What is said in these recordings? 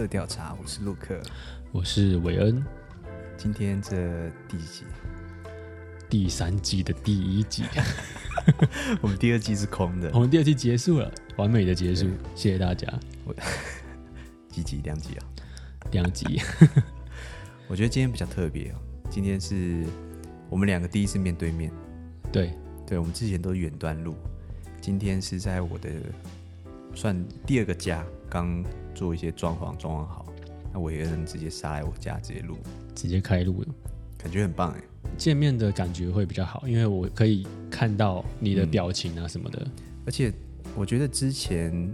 回到台客调查，我是陆克，我是韦恩。今天这第几集？第三季的第一集。我们第二季是空的，我们第二季结束了，完美的结束，谢谢大家。我 几集？两集啊？两集。我觉得今天比较特别哦，今天是我们两个第一次面对面。对，对，我们之前都远端录，今天是在我的算第二个家。刚做一些装潢，装潢好，那我也能直接杀来我家直接录，直接开录了，感觉很棒哎！见面的感觉会比较好，因为我可以看到你的表情啊什么的。嗯、而且我觉得之前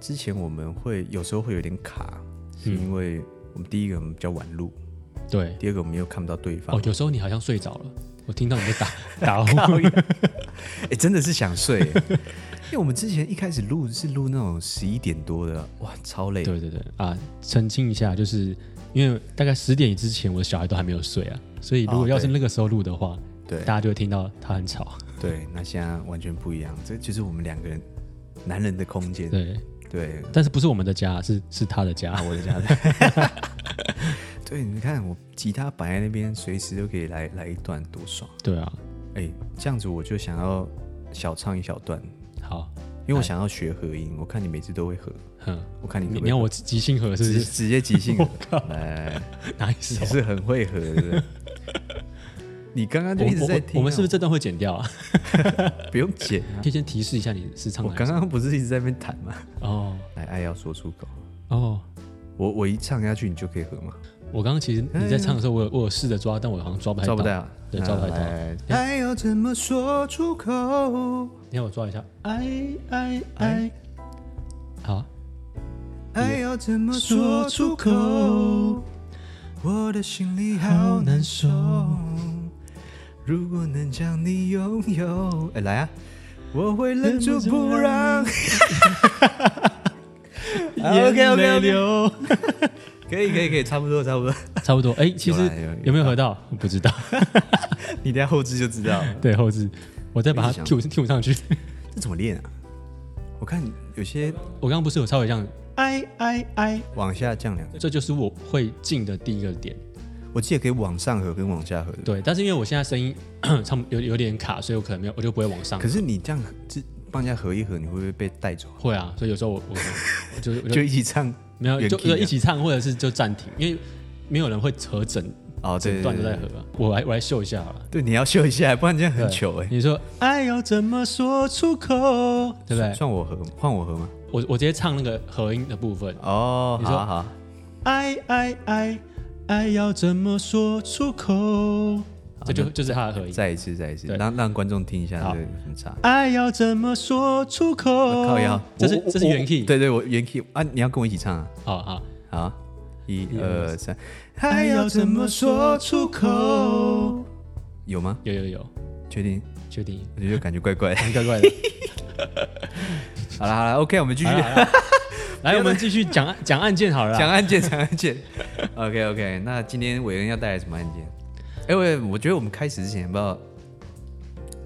之前我们会有时候会有点卡，是因为我们第一个我们比较晚录，对、嗯，第二个我们又看不到对方。哦，有时候你好像睡着了，我听到你在打 打呼。哎，真的是想睡。因为我们之前一开始录是录那种十一点多的，哇，超累。对对对啊，澄清一下，就是因为大概十点之前我的小孩都还没有睡啊，所以如果要是那个时候录的话，对，大家就会听到他很吵。对，那现在完全不一样，这就是我们两个人男人的空间。对对，但是不是我们的家，是是他的家，我的家。对，你看我吉他摆在那边，随时都可以来来一段，多爽。对啊，哎，这样子我就想要小唱一小段。好，因为我想要学和音，我看你每次都会和，哼，我看你你要我即兴和是不是？直直接即兴和，来，哪意思？你是很会和的。你刚刚就一直在听，我们是不是这段会剪掉啊？不用剪，可以先提示一下你是唱。我刚刚不是一直在那边弹吗？哦，来，爱要说出口。哦，我我一唱下去，你就可以和吗？我刚刚其实你在唱的时候，我有我有试着抓，但我好像抓不太到。抓不到，对，抓不太到。爱要怎么说出口？你让我抓一下。爱爱爱，好。爱要怎么说出口？我的心里好难受。如果能将你拥有，哎，来啊！我会忍住不让。OK OK OK。可以可以可以，差不多差不多差不多。哎、欸，其实有没有合到？我不知道，你等下后置就知道了。对，后置，我再把它 Q Q 上去。这怎么练啊？我看有些，我刚刚不是有稍微这样，哎哎哎，往下降两个，这就是我会进的第一个点。我记得可以往上合跟往下合的。对，但是因为我现在声音 唱有有点卡，所以我可能没有，我就不会往上。可是你这样这帮人家合一合，你会不会被带走？会啊，所以有时候我我，就我就，就一起唱。没有，就就一起唱，或者是就暂停，因为没有人会合整哦，整段都在合。我来我来秀一下好了。对，你要秀一下，不然这样很糗哎。你说爱要怎么说出口，对不对？算我合，换我合吗？我我直接唱那个合音的部分哦。你说好，爱爱爱爱要怎么说出口？这就就是他的合音。再一次，再一次，让让观众听一下这个很差。爱要怎么说出口？靠腰，这是这是原 key。对对，我原 key 啊，你要跟我一起唱啊。好好好，一二三。爱要怎么说出口？有吗？有有有，确定？确定？我就感觉怪怪，怪怪的。好了好了，OK，我们继续。来，我们继续讲讲案件好了。讲案件，讲案件。OK OK，那今天伟恩要带来什么案件？哎，喂，我觉得我们开始之前，要不要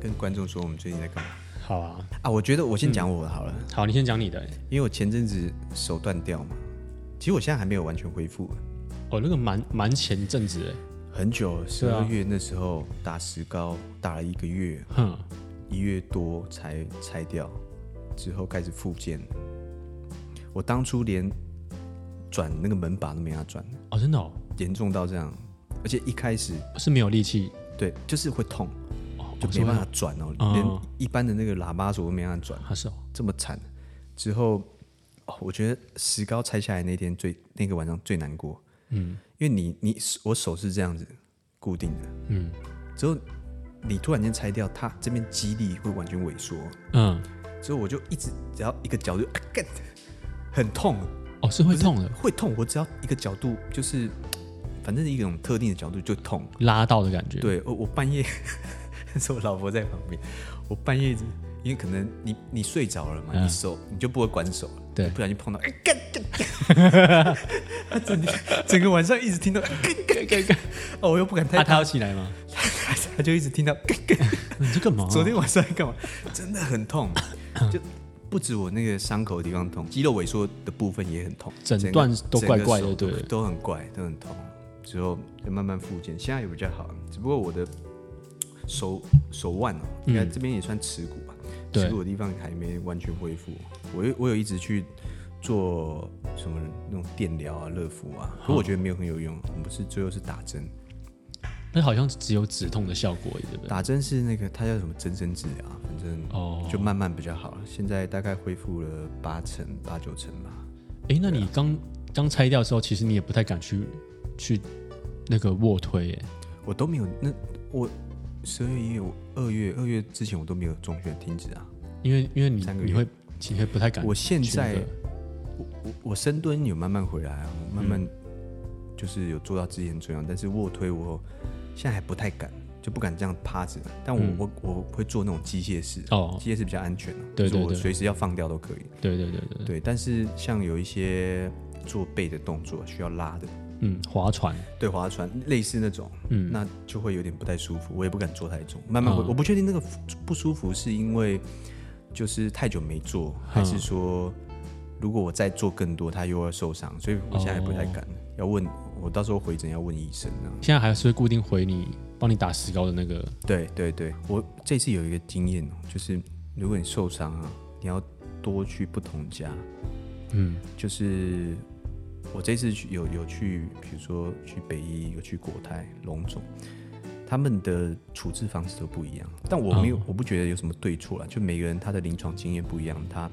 跟观众说我们最近在干嘛？好啊，啊，我觉得我先讲我的好了。好，你先讲你的，因为我前阵子手断掉嘛，其实我现在还没有完全恢复。哦，那个蛮蛮前阵子哎，很久，十二月那时候打石膏打了一个月，哼，一月多才拆掉，之后开始复健。我当初连转那个门把都没法转。哦，真的哦，严重到这样。而且一开始是没有力气，对，就是会痛，就没办法转哦，连一般的那个喇叭锁都没办法转，是哦，这么惨。之后，哦，我觉得石膏拆下来那天最那个晚上最难过，嗯，因为你你我手是这样子固定的，嗯，之后你突然间拆掉，它这边肌力会完全萎缩，嗯，之后我就一直只要一个角度，啊，很痛，哦，是会痛的，会痛，我只要一个角度就是。反正一种特定的角度就痛，拉到的感觉。对，我 我半夜，是我老婆在旁边，我半夜因为可能你你睡着了嘛，嗯、你手你就不会管手了，对，不小心碰到，哎干，他整整个晚上一直听到哦，我又不敢太。他要起来吗？他就一直听到。你在干嘛？昨天晚上在干嘛？真的很痛，就不止我那个伤口的地方痛，肌肉萎缩的部分也很痛，整段都怪怪的，对，都很怪，都很痛。之后就慢慢复健，现在也比较好，只不过我的手手腕哦，应该这边也算耻骨吧，耻骨的地方还没完全恢复。我有我有一直去做什么那种电疗啊、热敷啊，可我觉得没有很有用。我不是最后是打针，那好像只有止痛的效果，对不对？打针是那个它叫什么增生治疗，反正哦就慢慢比较好了。现在大概恢复了八成、八九成吧。哎，那你刚刚拆掉的时候，其实你也不太敢去。去那个卧推耶，我都没有。那我十二月、一月、二月、二月之前我都没有中断停止啊，因为因为你你会其实不太敢。我现在我我我深蹲有慢慢回来啊，我慢慢就是有做到之前这样，但是卧推我现在还不太敢，就不敢这样趴着。但我、嗯、我我会做那种机械式哦，机械式比较安全啊，对对对，随时要放掉都可以。对对对对对，对。但是像有一些做背的动作需要拉的。嗯，划船，对，划船类似那种，嗯，那就会有点不太舒服，我也不敢做太重，慢慢会，我不确定那个不舒服是因为就是太久没做，还是说如果我再做更多，他又要受伤，所以我现在还不太敢，要问我到时候回诊要问医生呢。现在还是会固定回你，帮你打石膏的那个。对对对，我这次有一个经验，就是如果你受伤啊，你要多去不同家，嗯，就是。我这次去有有去，比如说去北医，有去国泰、龙总，他们的处置方式都不一样。但我没有，哦、我不觉得有什么对错啦，就每个人他的临床经验不一样，他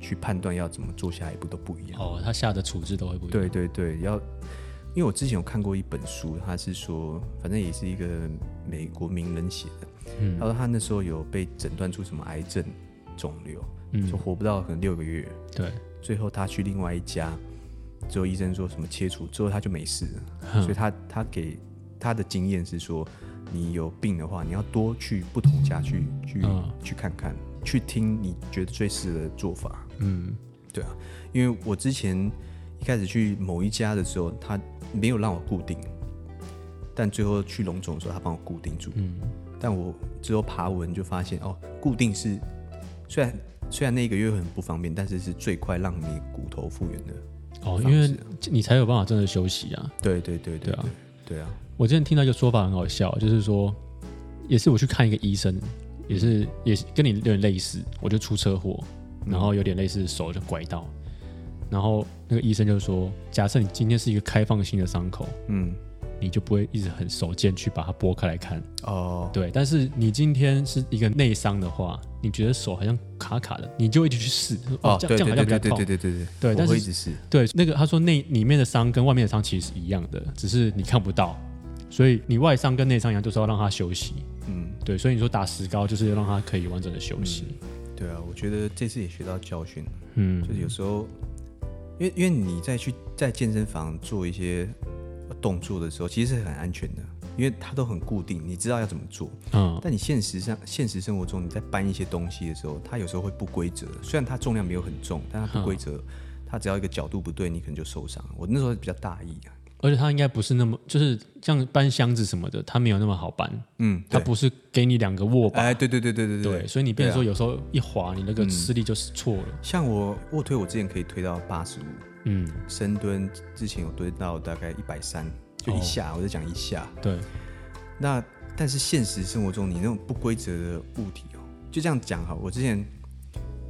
去判断要怎么做下一步都不一样。哦，他下的处置都会不一样。对对对，要，因为我之前有看过一本书，他是说，反正也是一个美国名人写的，嗯、他说他那时候有被诊断出什么癌症肿瘤，嗯，就活不到可能六个月。对，最后他去另外一家。之后医生说什么切除之后他就没事了，嗯、所以他他给他的经验是说，你有病的话，你要多去不同家去去、嗯、去看看，去听你觉得最适合的做法。嗯，对啊，因为我之前一开始去某一家的时候，他没有让我固定，但最后去龙总的时候，他帮我固定住。嗯，但我之后爬文就发现哦，固定是虽然虽然那一个月很不方便，但是是最快让你骨头复原的。哦，因为你才有办法真的休息啊！对对对对，对啊，对啊！我之前听到一个说法很好笑，就是说，也是我去看一个医生，也是也是跟你有点类似，我就出车祸，然后有点类似手就拐到，然后那个医生就说，假设你今天是一个开放性的伤口，嗯。你就不会一直很手贱去把它剥开来看哦，对。但是你今天是一个内伤的话，你觉得手好像卡卡的，你就一直去试哦，这样这样好像比较痛，对对对对对对。但是我会一直试，对那个他说内里面的伤跟外面的伤其实是一样的，只是你看不到，所以你外伤跟内伤一样，就是要让它休息。嗯，对。所以你说打石膏就是要让它可以完整的休息。对啊，我觉得这次也学到教训。嗯，就是有时候，因为因为你在去在健身房做一些。动作的时候其实是很安全的，因为它都很固定，你知道要怎么做。嗯，但你现实上现实生活中你在搬一些东西的时候，它有时候会不规则。虽然它重量没有很重，但它不规则，嗯、它只要一个角度不对，你可能就受伤。我那时候比较大意啊，而且它应该不是那么，就是像搬箱子什么的，它没有那么好搬。嗯，它不是给你两个握把。哎，对对对对对对，对，所以你变成说有时候一滑，你那个吃力就是错了。嗯、像我卧推，我之前可以推到八十五。嗯，深蹲之前有蹲到大概一百三，就一下，哦、我在讲一下。对，那但是现实生活中，你那种不规则的物体哦，就这样讲哈。我之前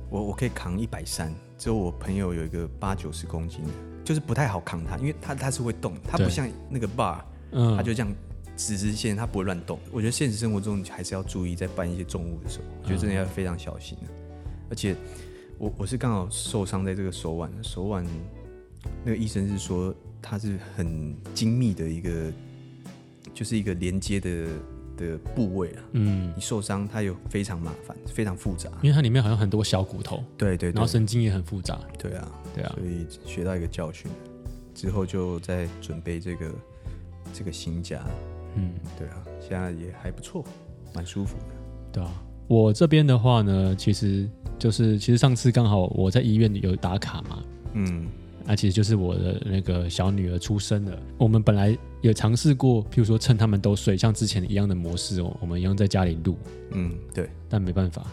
我我可以扛一百三，之后我朋友有一个八九十公斤的，就是不太好扛它，因为它它是会动，它不像那个 bar，嗯，它就这样直直线，它不会乱动。我觉得现实生活中你还是要注意，在搬一些重物的时候，我觉得真的要非常小心。而且我我是刚好受伤在这个手腕，手腕。那个医生是说，它是很精密的一个，就是一个连接的的部位啊。嗯，你受伤，它有非常麻烦，非常复杂，因为它里面好像很多小骨头。对对，对，然后神经也很复杂。对啊，对啊，所以学到一个教训，之后就在准备这个这个新家。嗯，对啊，现在也还不错，蛮舒服的。对啊，我这边的话呢，其实就是其实上次刚好我在医院里有打卡嘛。嗯。那其实就是我的那个小女儿出生了。我们本来有尝试过，譬如说趁他们都睡，像之前一样的模式哦，我们一样在家里录。嗯，对。但没办法，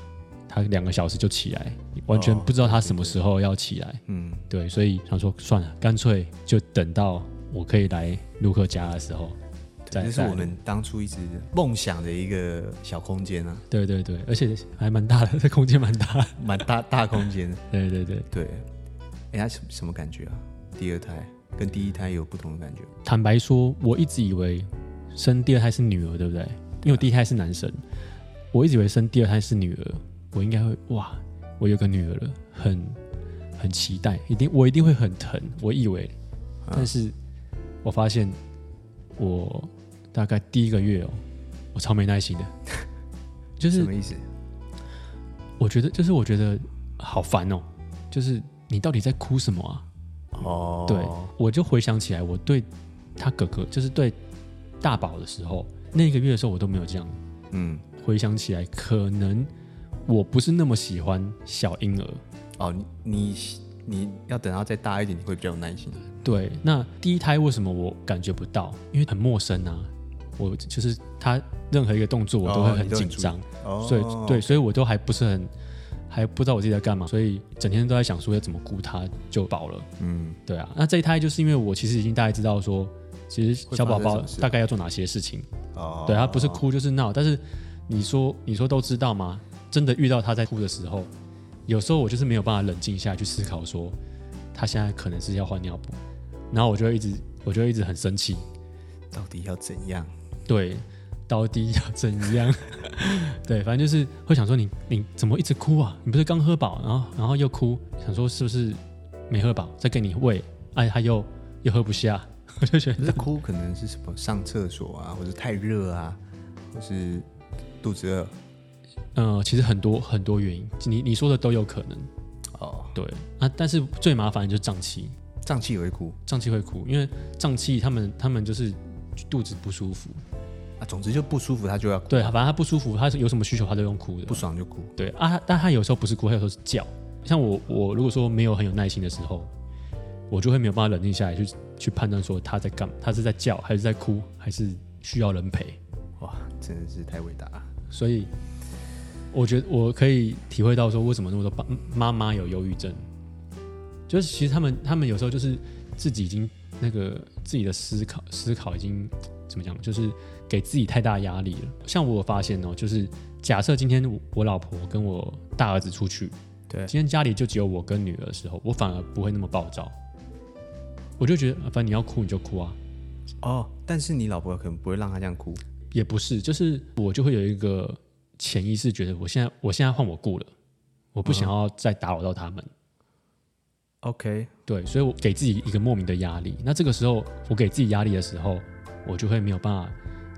他两个小时就起来，完全不知道他什么时候要起来。哦、嗯，对，所以想说算了，干脆就等到我可以来陆克家的时候。这是我们当初一直梦想的一个小空间啊！对对对，而且还蛮大的，这空间蛮大，蛮大大空间。对对对对，哎，他什什么感觉啊？第二胎跟第一胎有不同的感觉？坦白说，我一直以为生第二胎是女儿，对不对？因为我第一胎是男生，我一直以为生第二胎是女儿，我应该会哇，我有个女儿了，很很期待，一定我一定会很疼，我以为，但是我发现我。大概第一个月哦，我超没耐心的，就是什么意思？我觉得就是我觉得好烦哦，就是你到底在哭什么啊？哦，对，我就回想起来，我对他哥哥，就是对大宝的时候，那个月的时候我都没有这样。嗯，回想起来，可能我不是那么喜欢小婴儿。哦，你你要等他再大一点，你会比较有耐心。对，那第一胎为什么我感觉不到？因为很陌生啊。我就是他任何一个动作，我都会很紧张，哦、所以、哦、对，所以我都还不是很还不知道我自己在干嘛，所以整天都在想说要怎么顾他就饱了。嗯，对啊。那这一胎就是因为我其实已经大概知道说，其实小宝宝大概要做哪些事情。哦，对，他不是哭就是闹，但是你说你说都知道吗？真的遇到他在哭的时候，有时候我就是没有办法冷静下来去思考说，他现在可能是要换尿布，然后我就会一直我就会一直很生气，到底要怎样？对，到底要怎样？对，反正就是会想说你你怎么一直哭啊？你不是刚喝饱，然后然后又哭，想说是不是没喝饱？再给你喂，哎，他又又喝不下，我就觉得哭可能是什么上厕所啊，或者太热啊，或是肚子饿。嗯、呃，其实很多很多原因，你你说的都有可能。哦，对啊，但是最麻烦的就是胀气，胀气也会哭，胀气会哭，因为胀气他们他们就是肚子不舒服。啊，总之就不舒服，他就要哭。对，反正他不舒服，他有什么需求，他都用哭的。不爽就哭。对啊，但他有时候不是哭，他有时候是叫。像我，我如果说没有很有耐心的时候，我就会没有办法冷静下来，去去判断说他在干，他是在叫，还是在哭，还是需要人陪。哇，真的是太伟大了。所以，我觉得我可以体会到说，为什么那么多爸妈妈有忧郁症，就是其实他们他们有时候就是自己已经那个自己的思考思考已经怎么讲，就是。给自己太大压力了。像我发现哦，就是假设今天我老婆跟我大儿子出去，对，今天家里就只有我跟女儿的时候，我反而不会那么暴躁。我就觉得，反正你要哭你就哭啊。哦，但是你老婆可能不会让他这样哭。也不是，就是我就会有一个潜意识，觉得我现在我现在换我顾了，我不想要再打扰到他们。OK，对，所以我给自己一个莫名的压力。那这个时候，我给自己压力的时候，我就会没有办法。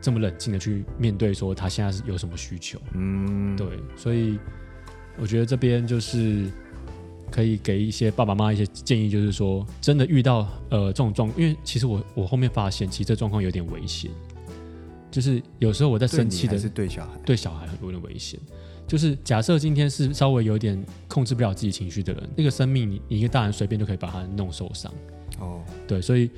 这么冷静的去面对，说他现在是有什么需求？嗯，对，所以我觉得这边就是可以给一些爸爸妈妈一些建议，就是说真的遇到呃这种状，因为其实我我后面发现，其实这状况有点危险。就是有时候我在生气的，是对小孩，对小孩很有点危险。就是假设今天是稍微有点控制不了自己情绪的人，那个生命你你一个大人随便就可以把他弄受伤。哦，对，所以。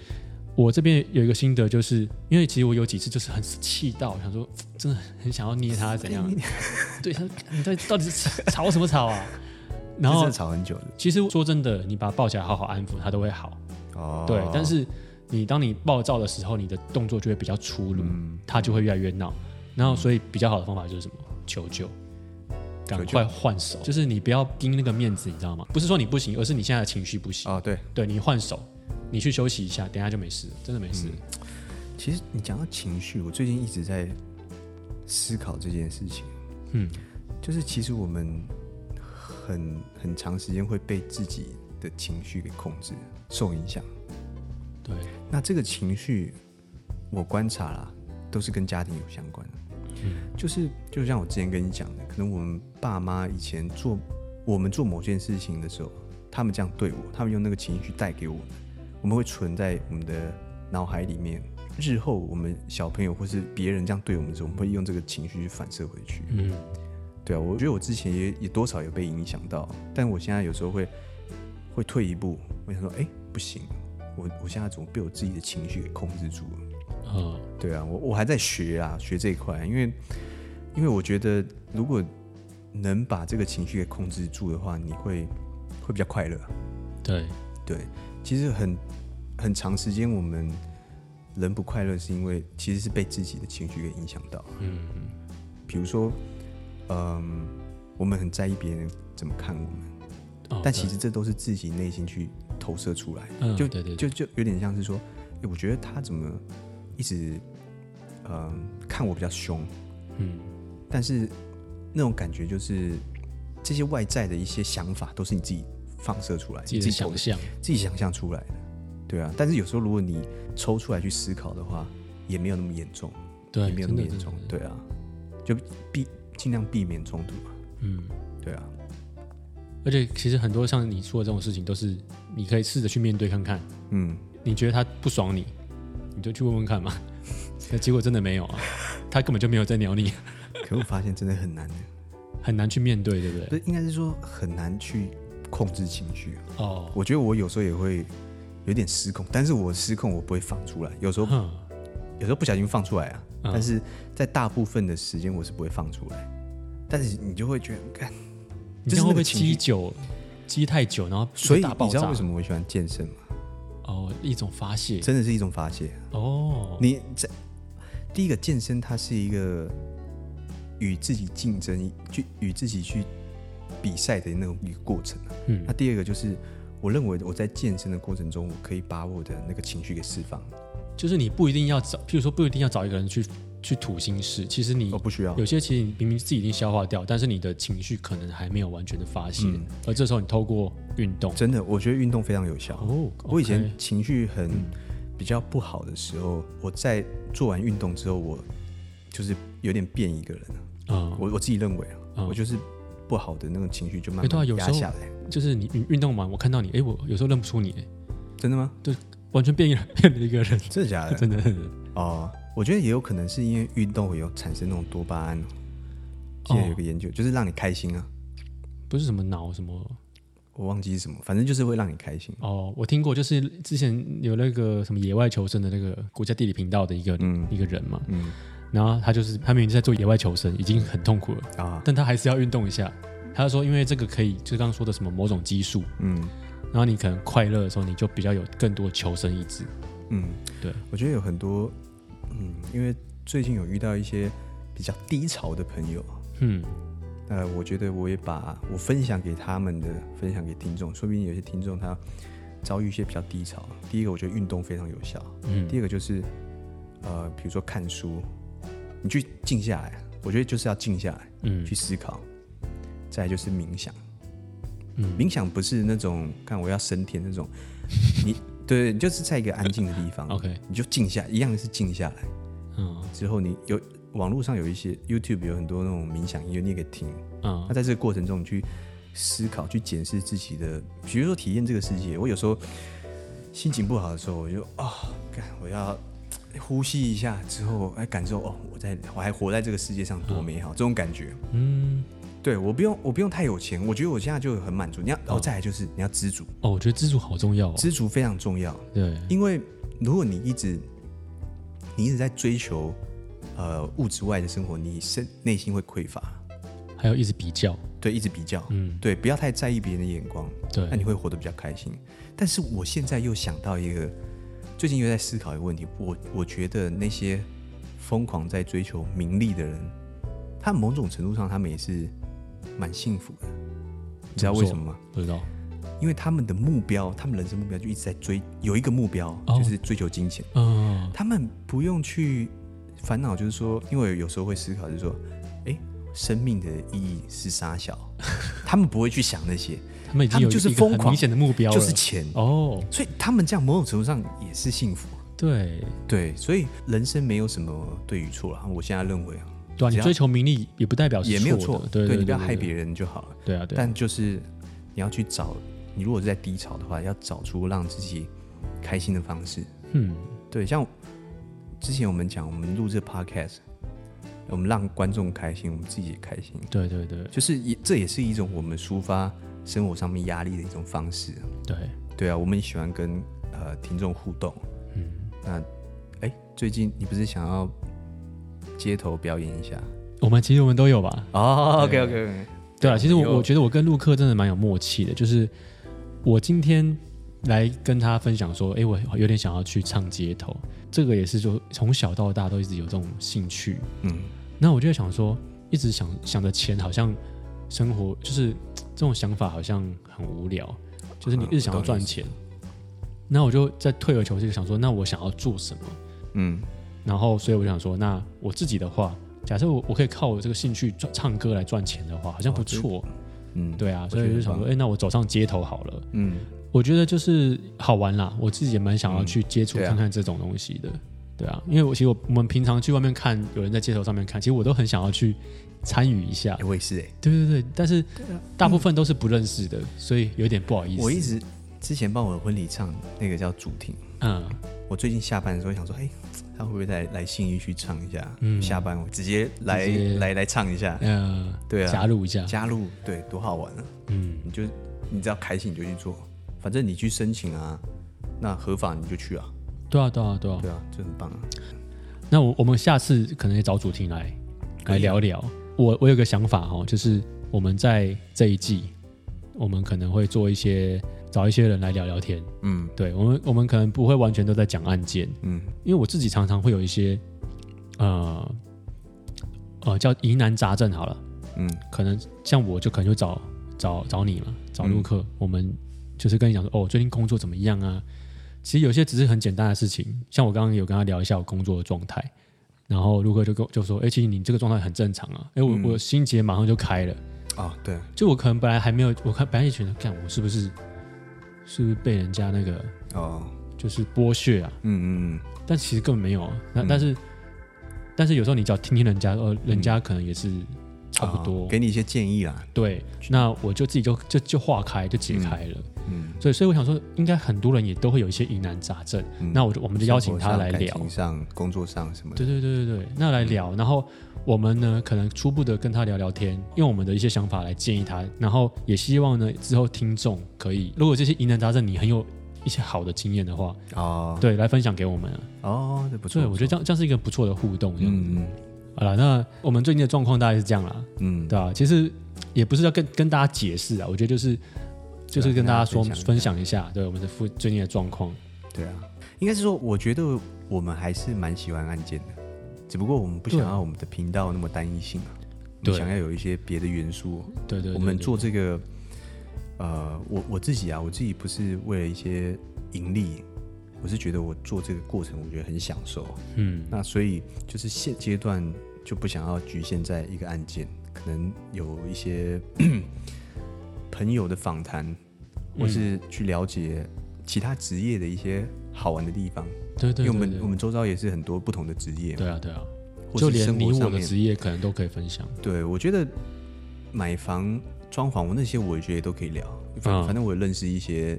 我这边有一个心得，就是因为其实我有几次就是很气到，想说 真的很想要捏他怎样？对他，你到底到底是吵什么吵啊？然后吵很久的。其实说真的，你把他抱起来好好安抚，他都会好。哦。对，但是你当你暴躁的时候，你的动作就会比较粗鲁，嗯、他就会越来越闹。然后，所以比较好的方法就是什么？求救，赶快换手。就是你不要盯那个面子，你知道吗？不是说你不行，而是你现在的情绪不行。哦，对，对你换手。你去休息一下，等下就没事，真的没事。嗯、其实你讲到情绪，我最近一直在思考这件事情。嗯，就是其实我们很很长时间会被自己的情绪给控制、受影响。对，那这个情绪，我观察了，都是跟家庭有相关的。嗯，就是就像我之前跟你讲的，可能我们爸妈以前做我们做某件事情的时候，他们这样对我，他们用那个情绪带给我们。我们会存在我们的脑海里面，日后我们小朋友或是别人这样对我们的时候，我们会用这个情绪去反射回去。嗯，对啊，我觉得我之前也也多少有被影响到，但我现在有时候会会退一步，我想说，哎，不行，我我现在怎么被我自己的情绪给控制住了？嗯，对啊，我我还在学啊，学这一块，因为因为我觉得如果能把这个情绪给控制住的话，你会会比较快乐。对对，其实很很长时间我们人不快乐，是因为其实是被自己的情绪给影响到。嗯嗯，比如说，嗯，我们很在意别人怎么看我们，哦、但其实这都是自己内心去投射出来。嗯，就对对，就就有点像是说，哎，我觉得他怎么一直嗯看我比较凶，嗯，但是那种感觉就是这些外在的一些想法都是你自己放射出来，自己想象，自己想象出来的，对啊。但是有时候如果你抽出来去思考的话，也没有那么严重，对，也没有那么严重，对啊。就避尽量避免冲突嘛，嗯，对啊。而且其实很多像你说的这种事情，都是你可以试着去面对看看，嗯，你觉得他不爽你，你就去问问看嘛。那结果真的没有啊，他根本就没有在鸟你。可我发现真的很难，很难去面对，对不对？不是，应该是说很难去控制情绪。哦，我觉得我有时候也会有点失控，但是我失控我不会放出来，有时候有时候不小心放出来啊，但是在大部分的时间我是不会放出来。但是你就会觉得，看，你这样会不会积久，积太久，然后所以你知道为什么我喜欢健身吗？哦，一种发泄，真的是一种发泄。哦，你在第一个健身，它是一个与自己竞争、去与自己去比赛的那种一个过程。嗯，那第二个就是，我认为我在健身的过程中，我可以把我的那个情绪给释放。就是你不一定要找，譬如说不一定要找一个人去去吐心事，其实你不需要。有些其实你明明自己已经消化掉，但是你的情绪可能还没有完全的发泄，嗯、而这时候你透过运动，真的，我觉得运动非常有效。哦，我以前情绪很比较不好的时候，嗯、我在做完运动之后，我就是有点变一个人啊。嗯、我我自己认为啊，嗯、我就是不好的那种情绪就慢慢压下来。就是你运动完，我看到你，哎，我有时候认不出你，真的吗？就。完全变一 变了一个人，真的假的？真的哦，我觉得也有可能是因为运动会有产生那种多巴胺。现在有个研究，就是让你开心啊，不是什么脑什么，我忘记是什么，反正就是会让你开心。哦，我听过，就是之前有那个什么野外求生的那个国家地理频道的一个嗯一个人嘛，嗯，然后他就是他明明在做野外求生，已经很痛苦了啊，但他还是要运动一下。他就说，因为这个可以，就刚刚说的什么某种激素，嗯。然后你可能快乐的时候，你就比较有更多求生意志。嗯，对，我觉得有很多，嗯，因为最近有遇到一些比较低潮的朋友，嗯，呃，我觉得我也把我分享给他们的，分享给听众，说不定有些听众他遭遇一些比较低潮。第一个，我觉得运动非常有效。嗯，第二个就是，呃，比如说看书，你去静下来，我觉得就是要静下来，嗯，去思考。再来就是冥想。嗯，冥想不是那种看我要升天那种，你 对，你就是在一个安静的地方，OK，你就静下，一样是静下来。嗯，之后你有网络上有一些 YouTube 有很多那种冥想音乐，你也可以听。嗯，那在这个过程中，你去思考、去检视自己的，比如说体验这个世界。我有时候心情不好的时候，我就啊，看、哦，我要呼吸一下，之后来感受哦，我在我还活在这个世界上多美好，嗯、这种感觉。嗯。对，我不用，我不用太有钱，我觉得我现在就很满足。你要，然后再来就是你要知足。哦，我觉得知足好重要哦。知足非常重要。对，因为如果你一直你一直在追求呃物质外的生活，你身内心会匮乏。还有一直比较，对，一直比较，嗯，对，不要太在意别人的眼光，对，那你会活得比较开心。但是我现在又想到一个，最近又在思考一个问题，我我觉得那些疯狂在追求名利的人，他某种程度上他们也是。蛮幸福的，你知道为什么吗？不知道，因为他们的目标，他们人生目标就一直在追，有一个目标、哦、就是追求金钱。嗯，他们不用去烦恼，就是说，因为有时候会思考，就是说，哎，生命的意义是啥小？他们不会去想那些，他们已经有就是疯狂明显的目标，就是钱哦。所以他们这样某种程度上也是幸福。对对，所以人生没有什么对与错了。我现在认为啊。对啊，你追求名利也不代表是也没有错，对，你不要害别人就好了。对啊，对啊。但就是你要去找，你如果是在低潮的话，要找出让自己开心的方式。嗯，对，像之前我们讲，我们录这 podcast，我们让观众开心，我们自己也开心。对对对，就是也这也是一种我们抒发生活上面压力的一种方式。对对啊，我们也喜欢跟呃听众互动。嗯，那哎，最近你不是想要街头表演一下？我们其实我们都有吧？哦，OK OK OK。对啊，其实我我觉得我跟陆克真的蛮有默契的，就是我今天来跟他分享说，哎，我有点想要去唱街头，这个也是就从小到大都一直有这种兴趣。嗯，那我就想说，一直想想着钱，好像生活就是这种想法好像很无聊。就是你一直想要赚钱，那我就在退而求其次想说，那我想要做什么？嗯，然后所以我就想说，那我自己的话，假设我我可以靠我这个兴趣赚唱歌来赚钱的话，好像不错。嗯，对啊，所以我就想说，哎，那我走上街头好了。嗯，我觉得就是好玩啦，我自己也蛮想要去接触看看这种东西的。对啊，因为我其实我我们平常去外面看有人在街头上面看，其实我都很想要去。参与一下，我也是哎，对对对，但是大部分都是不认识的，所以有点不好意思。我一直之前帮我的婚礼唱那个叫主题，嗯，我最近下班的时候想说，哎，他会不会再来信义区唱一下？嗯，下班我直接来来来唱一下，嗯，对啊，加入一下，加入，对，多好玩啊！嗯，你就你只要开心你就去做，反正你去申请啊，那合法你就去啊，对啊对啊对啊对啊，就很棒啊。那我我们下次可能也找主题来来聊聊。我我有个想法哈，就是我们在这一季，我们可能会做一些找一些人来聊聊天。嗯，对，我们我们可能不会完全都在讲案件。嗯，因为我自己常常会有一些呃呃叫疑难杂症好了。嗯，可能像我就可能就找找找你嘛，找陆克，嗯、我们就是跟你讲说哦，最近工作怎么样啊？其实有些只是很简单的事情，像我刚刚有跟他聊一下我工作的状态。然后陆哥就跟就说：“哎，其实你这个状态很正常啊。哎，我、嗯、我心结马上就开了啊、哦。对，就我可能本来还没有，我看本来也觉得，看我是不是是不是被人家那个哦，就是剥削啊。嗯嗯嗯。但其实根本没有啊。那、嗯、但是但是有时候你只要听听人家，呃，人家可能也是差不多，哦、给你一些建议啦。对，那我就自己就就就化开，就解开了。嗯嗯，所以所以我想说，应该很多人也都会有一些疑难杂症。嗯、那我就我们就邀请他来聊，上，上工作上什么的。对对对对对，那来聊，嗯、然后我们呢，可能初步的跟他聊聊天，用我们的一些想法来建议他，然后也希望呢，之后听众可以，如果这些疑难杂症你很有一些好的经验的话，哦，对，来分享给我们。哦，这不错。对，我觉得这样这样是一个不错的互动。嗯嗯。好了，那我们最近的状况大概是这样啦。嗯，对吧？其实也不是要跟跟大家解释啊，我觉得就是。就是跟大家说分享一下，对我们的附最近的状况。对啊，应该是说，我觉得我们还是蛮喜欢案件的，只不过我们不想要我们的频道那么单一性啊，我们想要有一些别的元素。对对，对，对，对，我们做这个，呃，我我自己啊，我自己不是为了一些盈利，我是觉得我做这个过程，我觉得很享受。嗯，那所以就是现阶段就不想要局限在一个案件，可能有一些 朋友的访谈。或是去了解其他职业的一些好玩的地方，对对，因为我们我们周遭也是很多不同的职业，对啊对啊，就连你我的职业可能都可以分享。对，我觉得买房、装潢，我那些我也觉得都可以聊。反反正我也认识一些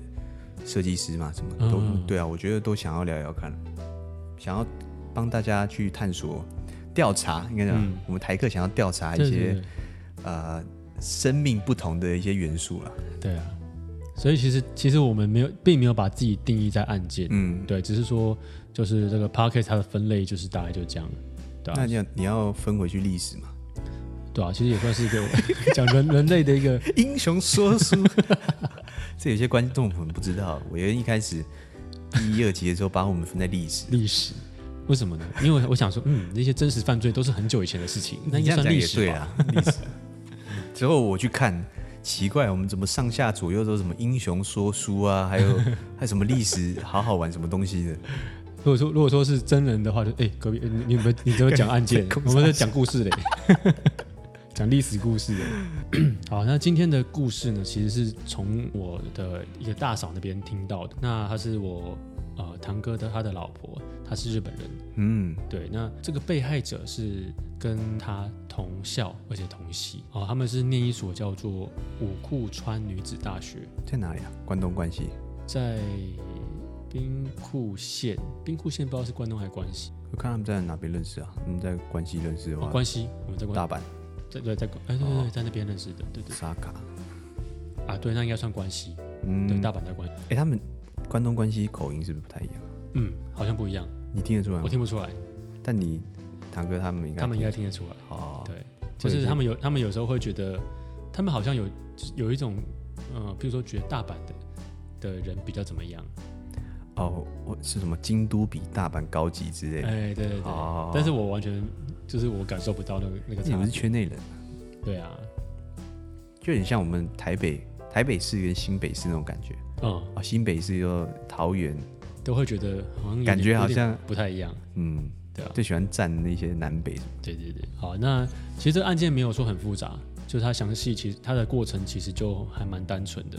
设计师嘛，什么都对啊，我觉得都想要聊聊看，想要帮大家去探索、调查，应该讲我们台客想要调查一些呃生命不同的一些元素了。对啊。所以其实其实我们没有，并没有把自己定义在案件，嗯，对，只是说就是这个 podcast 它的分类就是大概就这样，对啊，那你要你要分回去历史嘛？对啊，其实也算是一个 讲人人类的一个 英雄说书。这有些观众可能不知道，我原一开始第一二集的时候把我们分在历史，历史为什么呢？因为我想说，嗯，那些真实犯罪都是很久以前的事情，那应该算历史吧？历史。之后我去看。奇怪，我们怎么上下左右都什么英雄说书啊？还有 还有什么历史好好玩什么东西的？如果说如果说是真人的话，就哎、欸、隔壁你你们你怎么讲案件？我们在讲故事嘞，讲历史故事的。好，那今天的故事呢，其实是从我的一个大嫂那边听到的。那她是我。呃，堂哥的他的老婆，她是日本人。嗯，对。那这个被害者是跟他同校，而且同系。哦，他们是念一所叫做武库川女子大学，在哪里啊？关东关西？在兵库县。兵库县不知道是关东还是关西？我看他们在哪边认识啊？他们在关西认识的话，哦、关西。我们在关大阪，在对在哎对对对，在那边认识的。对对。沙卡。啊，对，那应该算关系。嗯，对，大阪的关，哎、欸，他们关东关西口音是不是不太一样？嗯，好像不一样。你听得出来？我听不出来。但你堂哥他们应该，他们应该听得出来。哦，对，就是他们有，他们有时候会觉得，他们好像有有一种，呃，比如说觉得大阪的的人比较怎么样。哦，我是什么京都比大阪高级之类的。哎、欸，对对对。哦。但是我完全就是我感受不到那个那个差。你们是圈内人。对啊。就很像我们台北台北市跟新北市那种感觉。嗯。啊，新北市又桃园，都会觉得好像感觉好像不太一样。嗯，对啊。最喜欢站那些南北。对对对。好，那其实这个案件没有说很复杂，就是它详细，其实它的过程其实就还蛮单纯的。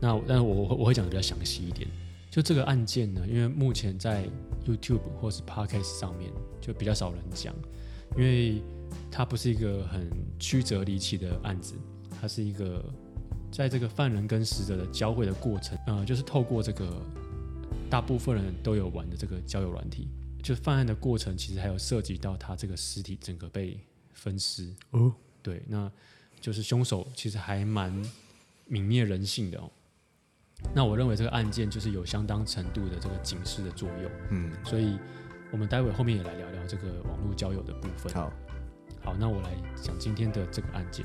那但是我我会讲的比较详细一点。就这个案件呢，因为目前在 YouTube 或是 Podcast 上面就比较少人讲，因为它不是一个很曲折离奇的案子，它是一个在这个犯人跟死者的交汇的过程，呃，就是透过这个大部分人都有玩的这个交友软体，就犯案的过程其实还有涉及到他这个尸体整个被分尸。哦，对，那就是凶手其实还蛮泯灭人性的哦。那我认为这个案件就是有相当程度的这个警示的作用，嗯，所以我们待会后面也来聊聊这个网络交友的部分。好，好，那我来讲今天的这个案件。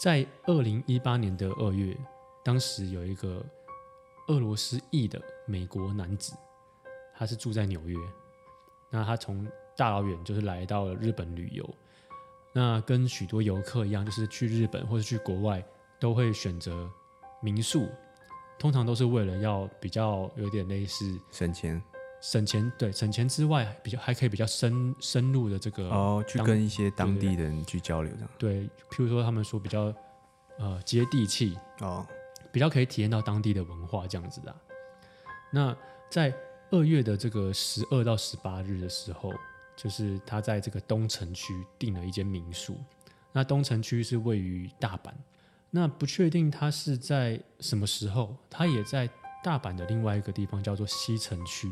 在二零一八年的二月，当时有一个俄罗斯裔的美国男子，他是住在纽约，那他从大老远就是来到了日本旅游，那跟许多游客一样，就是去日本或者去国外都会选择民宿，通常都是为了要比较有点类似省钱，省钱对，省钱之外，比较还可以比较深深入的这个哦，去跟一些当地人去交流这样。对，譬如说他们说比较呃接地气哦，比较可以体验到当地的文化这样子的。那在二月的这个十二到十八日的时候。就是他在这个东城区订了一间民宿，那东城区是位于大阪，那不确定他是在什么时候，他也在大阪的另外一个地方叫做西城区，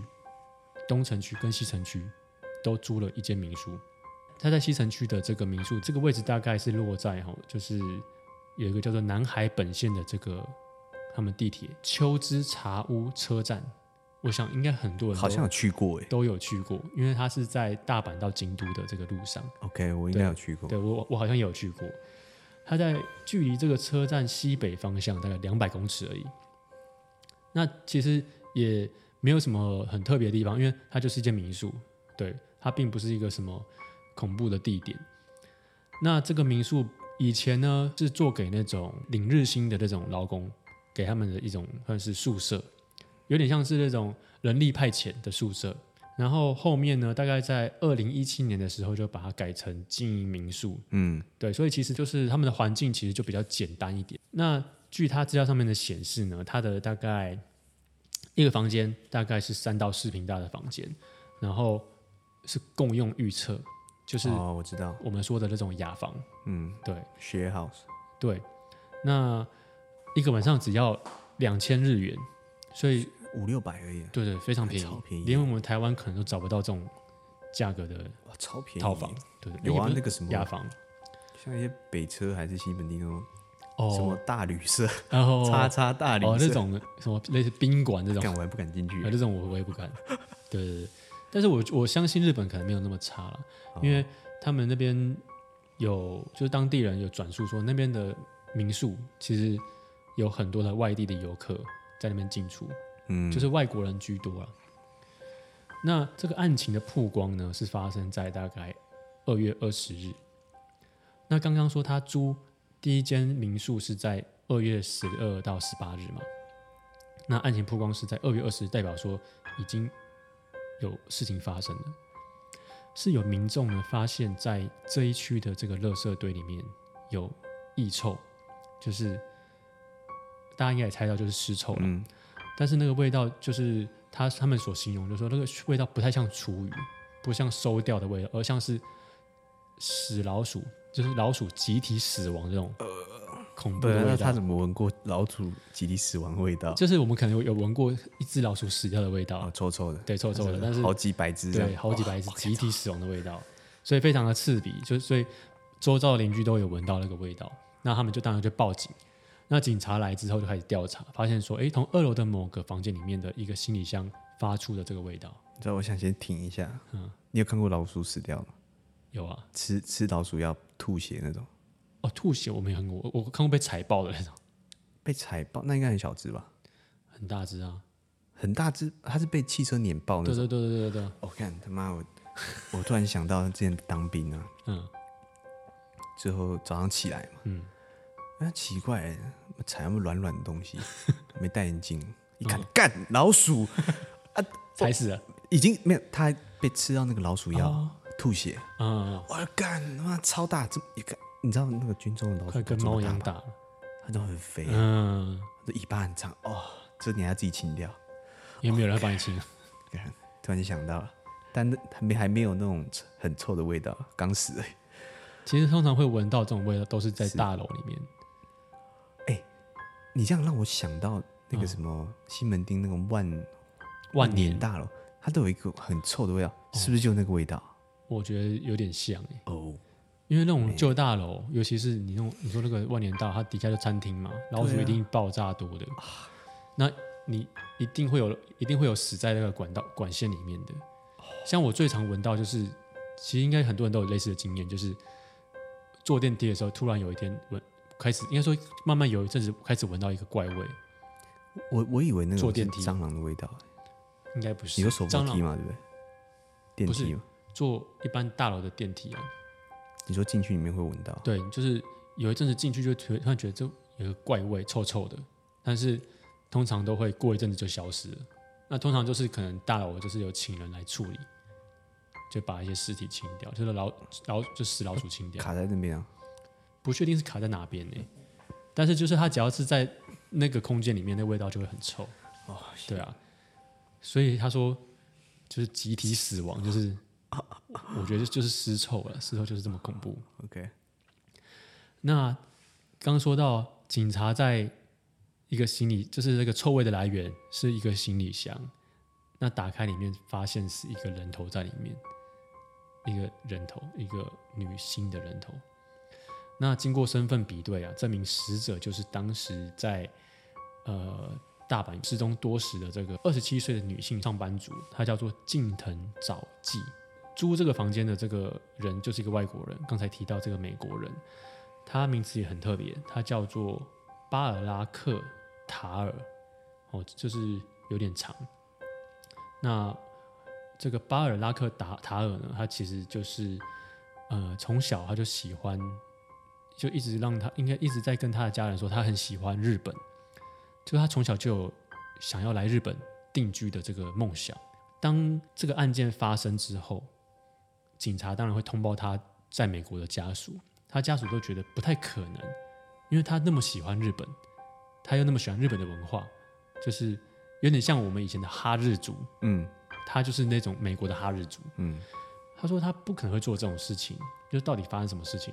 东城区跟西城区都租了一间民宿。他在西城区的这个民宿，这个位置大概是落在哈，就是有一个叫做南海本线的这个他们地铁秋之茶屋车站。我想应该很多人好像有去过哎，都有去过，因为他是在大阪到京都的这个路上。OK，我应该有去过。对，对我，我好像也有去过。它在距离这个车站西北方向大概两百公尺而已。那其实也没有什么很特别的地方，因为它就是一间民宿，对，它并不是一个什么恐怖的地点。那这个民宿以前呢是做给那种领日薪的那种劳工，给他们的一种算是宿舍。有点像是那种人力派遣的宿舍，然后后面呢，大概在二零一七年的时候就把它改成经营民宿。嗯，对，所以其实就是他们的环境其实就比较简单一点。那据他资料上面的显示呢，他的大概一个房间大概是三到四平大的房间，然后是共用预测，就是哦，我知道我们说的那种雅房。嗯，对，share house。对，那一个晚上只要两千日元，所以。五六百而已，对对，非常便宜，超便宜，连我们台湾可能都找不到这种价格的哇，超便宜。套房，对对，有啊，那个什么雅房，像一些北车还是西门町那种，哦，什么大旅社，然后叉叉大旅社，哦，那种什么类似宾馆这种，我还不敢进去，啊，这种我我也不敢，对对对，但是我我相信日本可能没有那么差了，因为他们那边有就是当地人有转述说，那边的民宿其实有很多的外地的游客在那边进出。嗯，就是外国人居多了。那这个案情的曝光呢，是发生在大概二月二十日。那刚刚说他租第一间民宿是在二月十二到十八日嘛？那案情曝光是在二月二十日，代表说已经有事情发生了，是有民众呢发现，在这一区的这个垃圾堆里面有异臭，就是大家应该也猜到，就是尸臭了。嗯但是那个味道就是他他们所形容，就是说那个味道不太像厨余，不像收掉的味道，而像是死老鼠，就是老鼠集体死亡这种恐怖的味道。那他怎么闻过老鼠集体死亡的味道？就是我们可能有闻过一只老鼠死掉的味道，哦、臭臭的，对，臭臭的，但是好几百只，对，好几百只集体死亡的味道，所以非常的刺鼻，就所以周遭的邻居都有闻到那个味道，那他们就当然就报警。那警察来之后就开始调查，发现说，哎，从二楼的某个房间里面的一个行李箱发出的这个味道。你知道，我想先停一下。嗯，你有看过老鼠死掉吗？有啊，吃吃老鼠要吐血那种。哦，吐血我没看过，我我看过被踩爆的那种。被踩爆那应该很小只吧？很大只啊，很大只，它是被汽车碾爆那种。对对对对对对。我看他妈我，我突然想到之前当兵啊，嗯，最后早上起来嘛，嗯。那奇怪、欸，踩那么软软的东西，没戴眼镜，一看，干、老鼠啊，踩死了，已经没有，他被吃到那个老鼠药，吐血，嗯，我干，他妈超大，这么一个，你知道那个军中的老鼠跟猫一样大，它都很肥，嗯，这尾巴很长，哦，这你还要自己清掉，有没有人帮你清？看，突然就想到了，但还没还没有那种很臭的味道，刚死。其实通常会闻到这种味道，都是在大楼里面。你这样让我想到那个什么西门町那个万万年。大楼，它都有一个很臭的味道，是不是就那个味道？我觉得有点像哎哦，因为那种旧大楼，尤其是你那种你说那个万年大楼，它底下就餐厅嘛，老鼠一定爆炸多的，那你一定会有一定会有死在那个管道管线里面的。像我最常闻到就是，其实应该很多人都有类似的经验，就是坐电梯的时候，突然有一天闻。开始应该说，慢慢有一阵子开始闻到一个怪味。我我以为那个坐电梯蟑螂的味道，应该不是。你有手扶梯嘛？对不对？电梯坐一般大楼的电梯啊。你说进去里面会闻到？对，就是有一阵子进去就突然觉得这有个怪味，臭臭的。但是通常都会过一阵子就消失了。那通常就是可能大楼就是有请人来处理，就把一些尸体清掉，就是老老就死老鼠清掉。卡在那边啊。不确定是卡在哪边呢？但是就是它只要是在那个空间里面，那味道就会很臭。哦，对啊，所以他说就是集体死亡，就是我觉得就是尸臭了，尸臭就是这么恐怖。OK，那刚刚说到警察在一个行李，就是那个臭味的来源是一个行李箱，那打开里面发现是一个人头在里面，一个人头，一个女性的人头。那经过身份比对啊，证明死者就是当时在呃大阪失踪多时的这个二十七岁的女性上班族，她叫做近藤早纪。租这个房间的这个人就是一个外国人，刚才提到这个美国人，他名字也很特别，他叫做巴尔拉克塔尔，哦，就是有点长。那这个巴尔拉克达塔尔呢，他其实就是呃从小他就喜欢。就一直让他应该一直在跟他的家人说，他很喜欢日本，就他从小就有想要来日本定居的这个梦想。当这个案件发生之后，警察当然会通报他在美国的家属，他家属都觉得不太可能，因为他那么喜欢日本，他又那么喜欢日本的文化，就是有点像我们以前的哈日族，嗯，他就是那种美国的哈日族，嗯，他说他不可能会做这种事情，就是到底发生什么事情？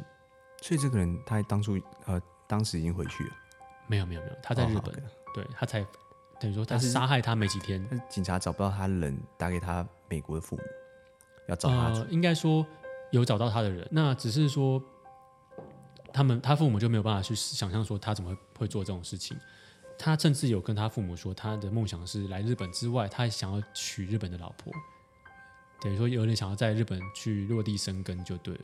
所以这个人他当初呃当时已经回去了，没有没有没有，他在日本，哦、对他才等于说他是杀害他没几天，但是警察找不到他的人，打给他美国的父母，要找他、呃。应该说有找到他的人，那只是说他们他父母就没有办法去想象说他怎么会会做这种事情。他甚至有跟他父母说，他的梦想是来日本之外，他还想要娶日本的老婆，等于说有点想要在日本去落地生根就对了。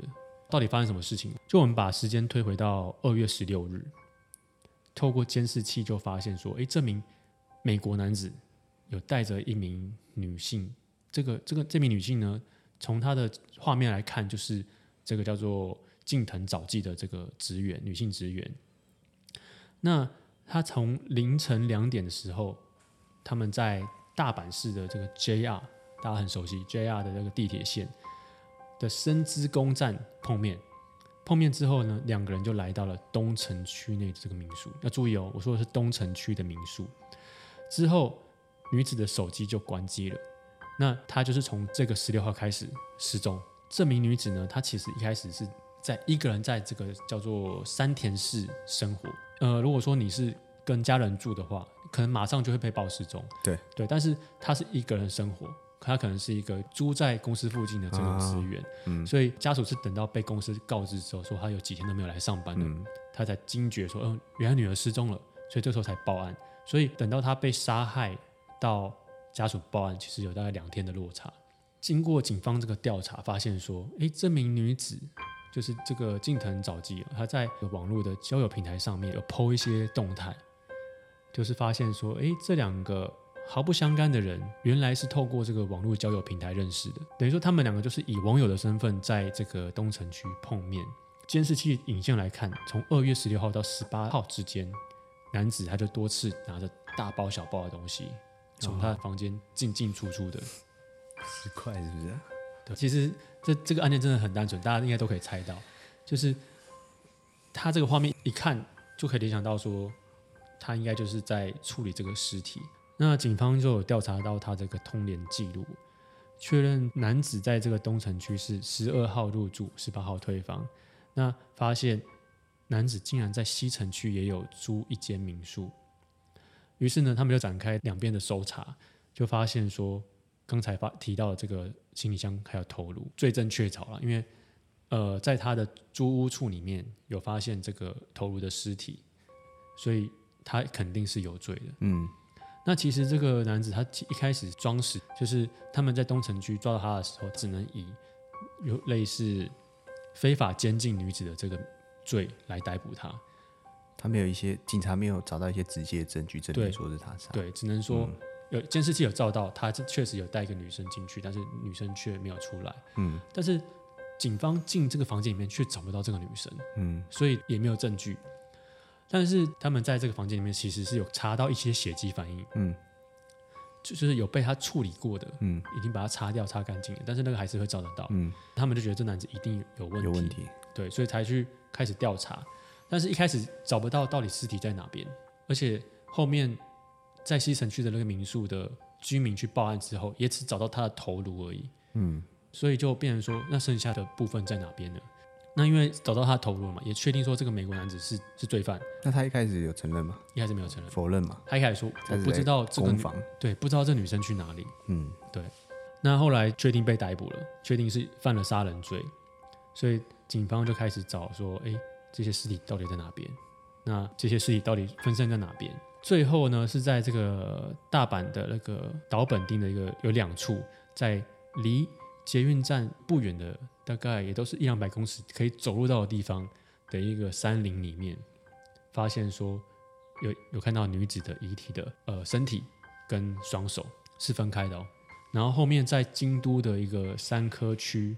到底发生什么事情？就我们把时间推回到二月十六日，透过监视器就发现说，诶，这名美国男子有带着一名女性。这个这个这名女性呢，从她的画面来看，就是这个叫做近藤早纪的这个职员，女性职员。那她从凌晨两点的时候，他们在大阪市的这个 JR，大家很熟悉 JR 的那个地铁线。的深之宫站碰面，碰面之后呢，两个人就来到了东城区内的这个民宿。要注意哦，我说的是东城区的民宿。之后，女子的手机就关机了。那她就是从这个十六号开始失踪。这名女子呢，她其实一开始是在一个人在这个叫做山田市生活。呃，如果说你是跟家人住的话，可能马上就会被报失踪。对对，但是她是一个人生活，他可能是一个租在公司附近的这种职员，啊嗯、所以家属是等到被公司告知之后，说他有几天都没有来上班了，嗯、他才惊觉说，嗯、呃，原来女儿失踪了，所以这时候才报案。所以等到他被杀害到家属报案，其实有大概两天的落差。经过警方这个调查，发现说，哎，这名女子就是这个近藤早纪，她在网络的交友平台上面有 PO 一些动态，就是发现说，哎，这两个毫不相干的人，原来是透过这个网络交友平台认识的，等于说他们两个就是以网友的身份在这个东城区碰面。监视器影像来看，从二月十六号到十八号之间，男子他就多次拿着大包小包的东西，从他的房间进进出出的。十块是不是？对，其实这这个案件真的很单纯，大家应该都可以猜到，就是他这个画面一看就可以联想到说，他应该就是在处理这个尸体。那警方就有调查到他这个通联记录，确认男子在这个东城区是十二号入住，十八号退房。那发现男子竟然在西城区也有租一间民宿，于是呢，他们就展开两边的搜查，就发现说。刚才发提到的这个行李箱还有头颅，罪证确凿了，因为呃，在他的租屋处里面有发现这个头颅的尸体，所以他肯定是有罪的。嗯，那其实这个男子他一开始装死，就是他们在东城区抓到他的时候，只能以有类似非法监禁女子的这个罪来逮捕他。他没有一些警察没有找到一些直接证据证明说是他杀，对，只能说。嗯有监视器有照到，他确实有带一个女生进去，但是女生却没有出来。嗯，但是警方进这个房间里面却找不到这个女生。嗯，所以也没有证据。但是他们在这个房间里面其实是有查到一些血迹反应。嗯，就是有被他处理过的。嗯，已经把它擦掉、擦干净了，但是那个还是会找得到。嗯，他们就觉得这男子一定有问题。有问题。对，所以才去开始调查。但是一开始找不到到底尸体在哪边，而且后面。在西城区的那个民宿的居民去报案之后，也只找到他的头颅而已。嗯，所以就变成说，那剩下的部分在哪边呢？那因为找到他的头颅嘛，也确定说这个美国男子是是罪犯。那他一开始有承认吗？一开始没有承认，否认嘛？他一开始说我不知道这个房，对，不知道这女生去哪里。嗯，对。那后来确定被逮捕了，确定是犯了杀人罪，所以警方就开始找说，哎，这些尸体到底在哪边？那这些尸体到底分散在哪边？最后呢，是在这个大阪的那个岛本町的一个有两处，在离捷运站不远的，大概也都是一两百公尺可以走路到的地方的一个山林里面，发现说有有看到女子的遗体的呃身体跟双手是分开的哦，然后后面在京都的一个山科区，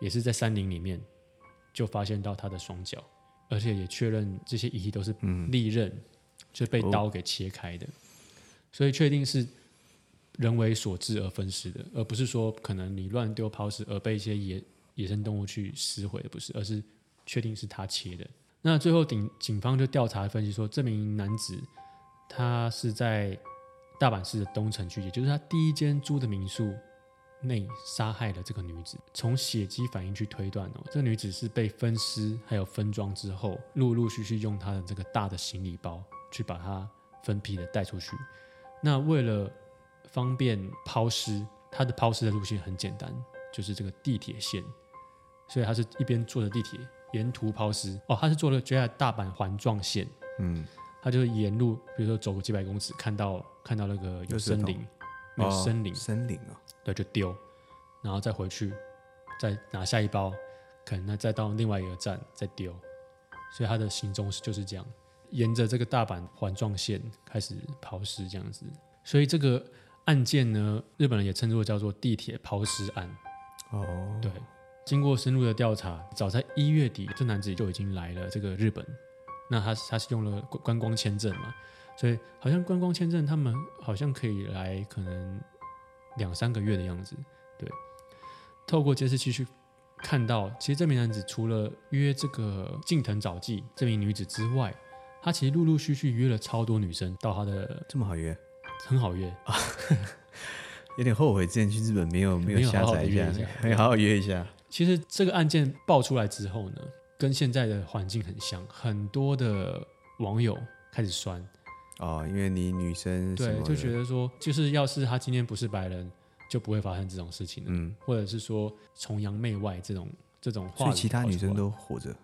也是在山林里面就发现到她的双脚，而且也确认这些遗体都是利刃。嗯是被刀给切开的，哦、所以确定是人为所致而分尸的，而不是说可能你乱丢抛尸而被一些野野生动物去撕毁的，不是，而是确定是他切的。那最后警警方就调查分析说，这名男子他是在大阪市的东城区，也就是他第一间租的民宿内杀害了这个女子。从血迹反应去推断哦，这个女子是被分尸还有分装之后，陆陆续续用他的这个大的行李包。去把它分批的带出去。那为了方便抛尸，他的抛尸的路线很简单，就是这个地铁线。所以他是一边坐着地铁，沿途抛尸。哦，他是坐了 JR 大阪环状线。嗯，他就沿路，比如说走个几百公尺，看到看到那个有森林，有森林，森林啊，对，就丢，然后再回去，再拿下一包，可能那再到另外一个站再丢。所以他的行踪是就是这样。沿着这个大阪环状线开始抛尸，这样子，所以这个案件呢，日本人也称作叫做地铁抛尸案。哦，对，经过深入的调查，早在一月底，这男子就已经来了这个日本。那他他是用了观光签证嘛，所以好像观光签证他们好像可以来可能两三个月的样子。对，透过监视器去看到，其实这名男子除了约这个近藤早纪这名女子之外，他其实陆陆续续约了超多女生到他的，这么好约，很好约啊，有点后悔之前去日本没有没有下载一下，可以好好约一下。其实这个案件爆出来之后呢，跟现在的环境很像，很多的网友开始酸。哦，因为你女生对，就觉得说，就是要是他今天不是白人，就不会发生这种事情了，嗯，或者是说崇洋媚外这种这种话，所以其他女生都活着，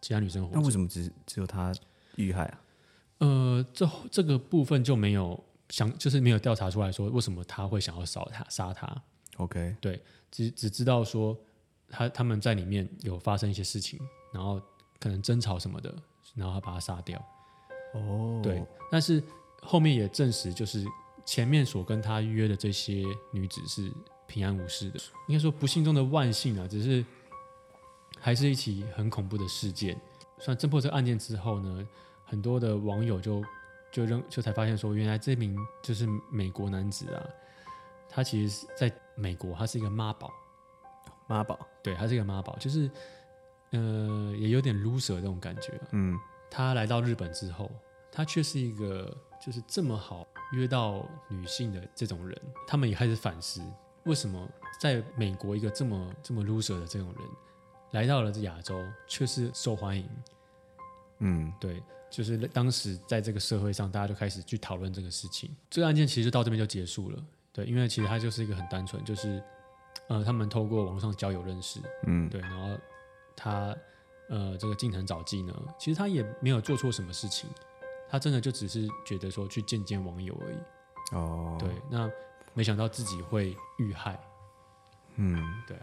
其他女生活着，那为什么只只有她遇害啊？呃，这这个部分就没有想，就是没有调查出来说为什么他会想要杀他杀他。OK，对，只只知道说他他们在里面有发生一些事情，然后可能争吵什么的，然后他把他杀掉。哦，对，但是后面也证实，就是前面所跟他约的这些女子是平安无事的。应该说不幸中的万幸啊，只是还是一起很恐怖的事件。算侦破这个案件之后呢，很多的网友就就扔就才发现说，原来这名就是美国男子啊，他其实是在美国，他是一个妈宝，妈宝，对，他是一个妈宝，就是呃，也有点 loser 这种感觉。嗯，他来到日本之后，他却是一个就是这么好约到女性的这种人，他们也开始反思，为什么在美国一个这么这么 loser 的这种人，来到了这亚洲却是受欢迎。嗯，对。就是当时在这个社会上，大家就开始去讨论这个事情。这个案件其实就到这边就结束了。对，因为其实它就是一个很单纯，就是呃，他们透过网络上交友认识，嗯，对，然后他呃，这个近藤早纪呢，其实他也没有做错什么事情，他真的就只是觉得说去见见网友而已。哦，对，那没想到自己会遇害。嗯，对。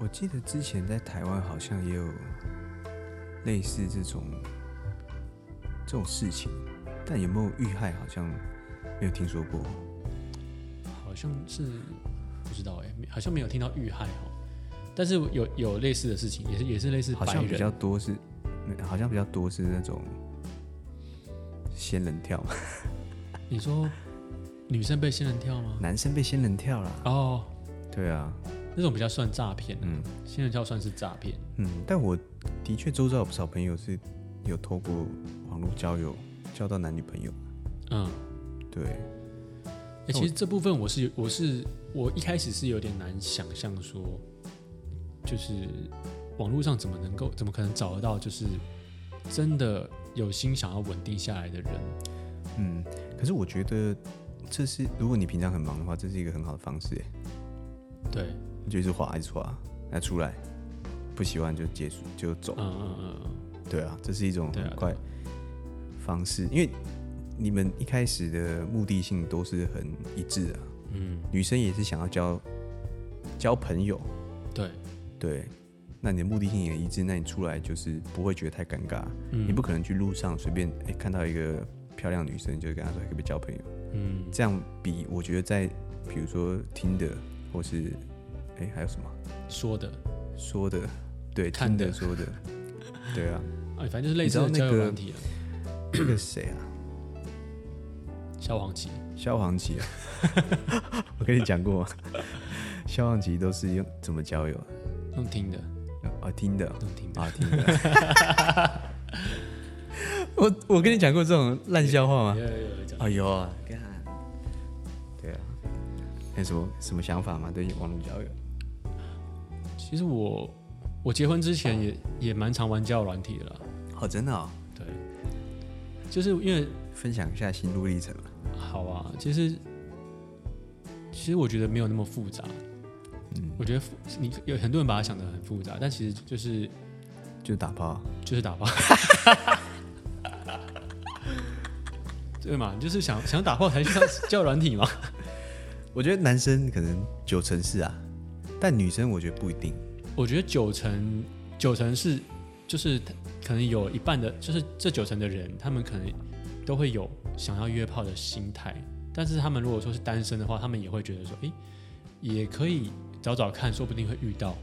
我记得之前在台湾好像也有类似这种这种事情，但有没有遇害好像没有听说过。好像是不知道哎、欸，好像没有听到遇害哦。但是有有类似的事情，也是也是类似。好像比较多是，好像比较多是那种仙人跳。你说女生被仙人跳吗？男生被仙人跳了。哦，对啊。那种比较算诈骗，嗯，仙人跳算是诈骗，嗯，但我的确周遭有不少朋友是有透过网络交友交到男女朋友，嗯，对，哎、欸，其实这部分我是我是我一开始是有点难想象说，就是网络上怎么能够怎么可能找得到就是真的有心想要稳定下来的人，嗯，可是我觉得这是如果你平常很忙的话，这是一个很好的方式，对。就一直滑，一直滑，那出来不喜欢就结束就走。嗯嗯嗯，对啊，这是一种很快啊、因为你们一开始的目的性都是很一致的。嗯，女生也是想要交交朋友。对对，那你的目的性也一致，那你出来就是不会觉得太尴尬。嗯，你不可能去路上随便哎看到一个漂亮女生就跟她说可不可以交朋友。嗯，这样比我觉得在比如说听的或是。哎，还有什么说的？说的，对，看的说的，对啊，哎，反正就是类似的交友问题了。那个谁啊？萧煌奇，萧煌奇啊！我跟你讲过，萧煌奇都是用怎么交友？用听的，啊，听的，用听的啊，听的。我我跟你讲过这种烂笑话吗？有有有，哎呦啊！对啊，有什么什么想法吗？对网络交友？其实我我结婚之前也也蛮常玩交友软体的啦。哦，真的哦。对，就是因为分享一下心路历程嘛。好啊，其实其实我觉得没有那么复杂。嗯，我觉得你有很多人把它想的很复杂，但其实就是就是打炮，就是打炮。对嘛？就是想想打炮才去上交友软体嘛。我觉得男生可能九成是啊。但女生我觉得不一定，我觉得九成九成是，就是可能有一半的，就是这九成的人，他们可能都会有想要约炮的心态，但是他们如果说是单身的话，他们也会觉得说，诶，也可以找找看，说不定会遇到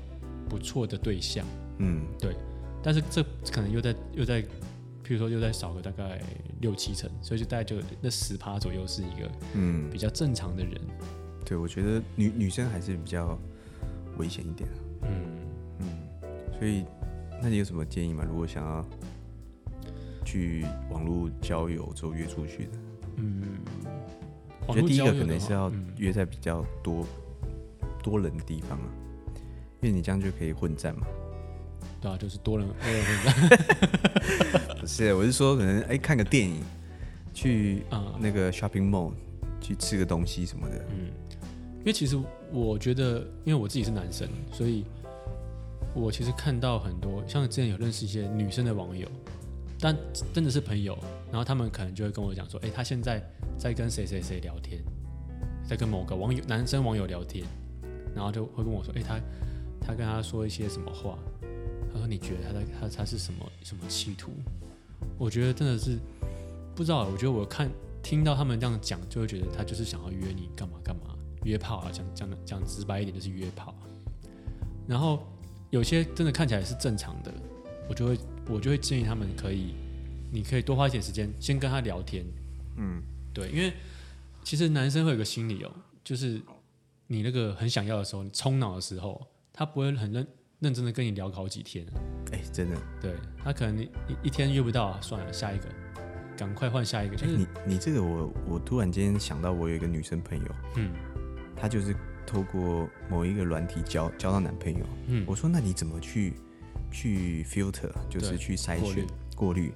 不错的对象。嗯，对。但是这可能又在又在，譬如说又在少个大概六七成，所以就大概就那十趴左右是一个嗯比较正常的人。嗯、对，我觉得女女生还是比较。危险一点嗯嗯，所以那你有什么建议吗？如果想要去网络交友之后约出去的，嗯，我觉得第一个可能是要约在比较多、嗯、多人的地方啊，因为你这样就可以混战嘛。对啊，就是多人多人混战。不是，我是说可能哎、欸、看个电影，去那个 shopping mall、嗯、去吃个东西什么的。嗯，因为其实我觉得，因为我自己是男生，所以我其实看到很多像之前有认识一些女生的网友。但真的是朋友，然后他们可能就会跟我讲说，哎、他现在在跟谁谁谁聊天，在跟某个网友男生网友聊天，然后就会跟我说，哎、他他跟他说一些什么话，他说你觉得他在他他是什么什么企图？我觉得真的是不知道，我觉得我看听到他们这样讲，就会觉得他就是想要约你干嘛干嘛，约炮啊，讲讲讲直白一点就是约炮。然后有些真的看起来是正常的，我就会。我就会建议他们可以，你可以多花一点时间先跟他聊天，嗯，对，因为其实男生会有个心理哦，就是你那个很想要的时候，你冲脑的时候，他不会很认认真的跟你聊好几天，哎，真的，对，他可能你一一天约不到，算了，下一个，赶快换下一个。就是你你这个我我突然间想到，我有一个女生朋友，嗯，她就是透过某一个软体交交到男朋友，嗯，我说那你怎么去？去 filter 就是去筛选过滤，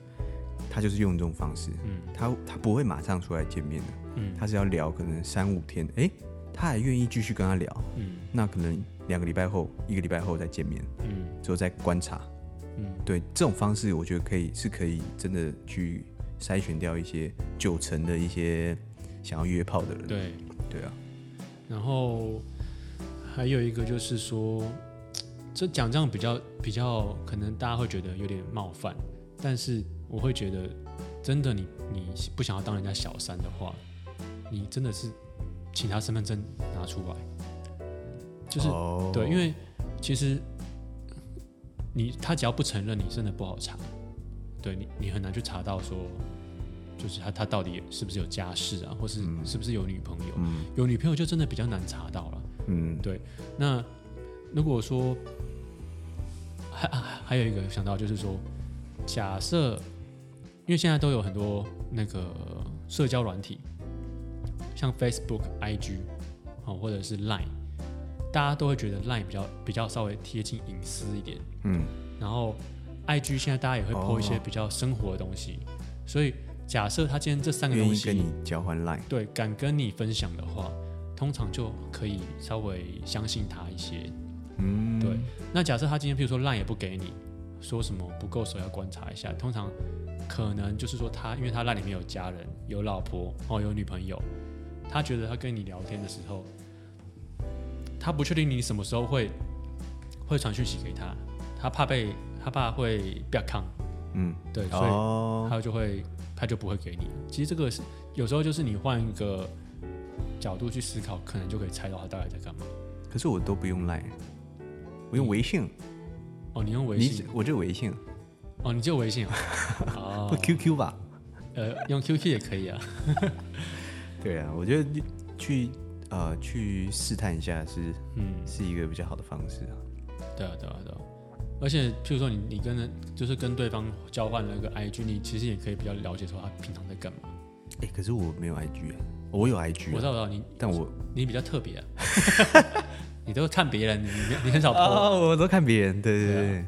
他就是用这种方式，嗯，他他不会马上出来见面的，嗯，他是要聊可能三五天，哎，他还愿意继续跟他聊，嗯，那可能两个礼拜后，一个礼拜后再见面，嗯，之后再观察，嗯，对，这种方式我觉得可以是可以真的去筛选掉一些九成的一些想要约炮的人，对，对啊，然后还有一个就是说。这讲这样比较比较，可能大家会觉得有点冒犯，但是我会觉得，真的你你不想要当人家小三的话，你真的是请他身份证拿出来，就是、oh. 对，因为其实你他只要不承认，你真的不好查，对你你很难去查到说，就是他他到底是不是有家室啊，或是是不是有女朋友，嗯、有女朋友就真的比较难查到了，嗯，对，那如果说。还还有一个想到就是说，假设，因为现在都有很多那个社交软体，像 Facebook、IG，哦，或者是 Line，大家都会觉得 Line 比较比较稍微贴近隐私一点，嗯，然后 IG 现在大家也会 po 一些比较生活的东西，哦、所以假设他今天这三个东西跟你交换 Line，对，敢跟你分享的话，通常就可以稍微相信他一些。嗯，对。那假设他今天，譬如说烂也不给你，说什么不够熟要观察一下。通常可能就是说他，因为他烂里面有家人、有老婆哦，有女朋友，他觉得他跟你聊天的时候，他不确定你什么时候会会传讯息给他，他怕被他怕会被坑。嗯，对，所以他就会他就不会给你。其实这个是有时候就是你换一个角度去思考，可能就可以猜到他大概在干嘛。可是我都不用赖。我用微信，哦，你用微信，我就微信，哦，你就微信啊，哦，不 QQ 吧？呃，用 QQ 也可以啊。对啊，我觉得去呃去试探一下是，嗯，是一个比较好的方式啊。对啊，对啊，对啊。而且，譬如说你你跟人就是跟对方交换了一个 IG，你其实也可以比较了解说他平常在干嘛。哎，可是我没有 IG 啊，我有 IG，我知道，我知道你，但我你比较特别啊。你都看别人，你你很少播。哦，我都看别人，对对对。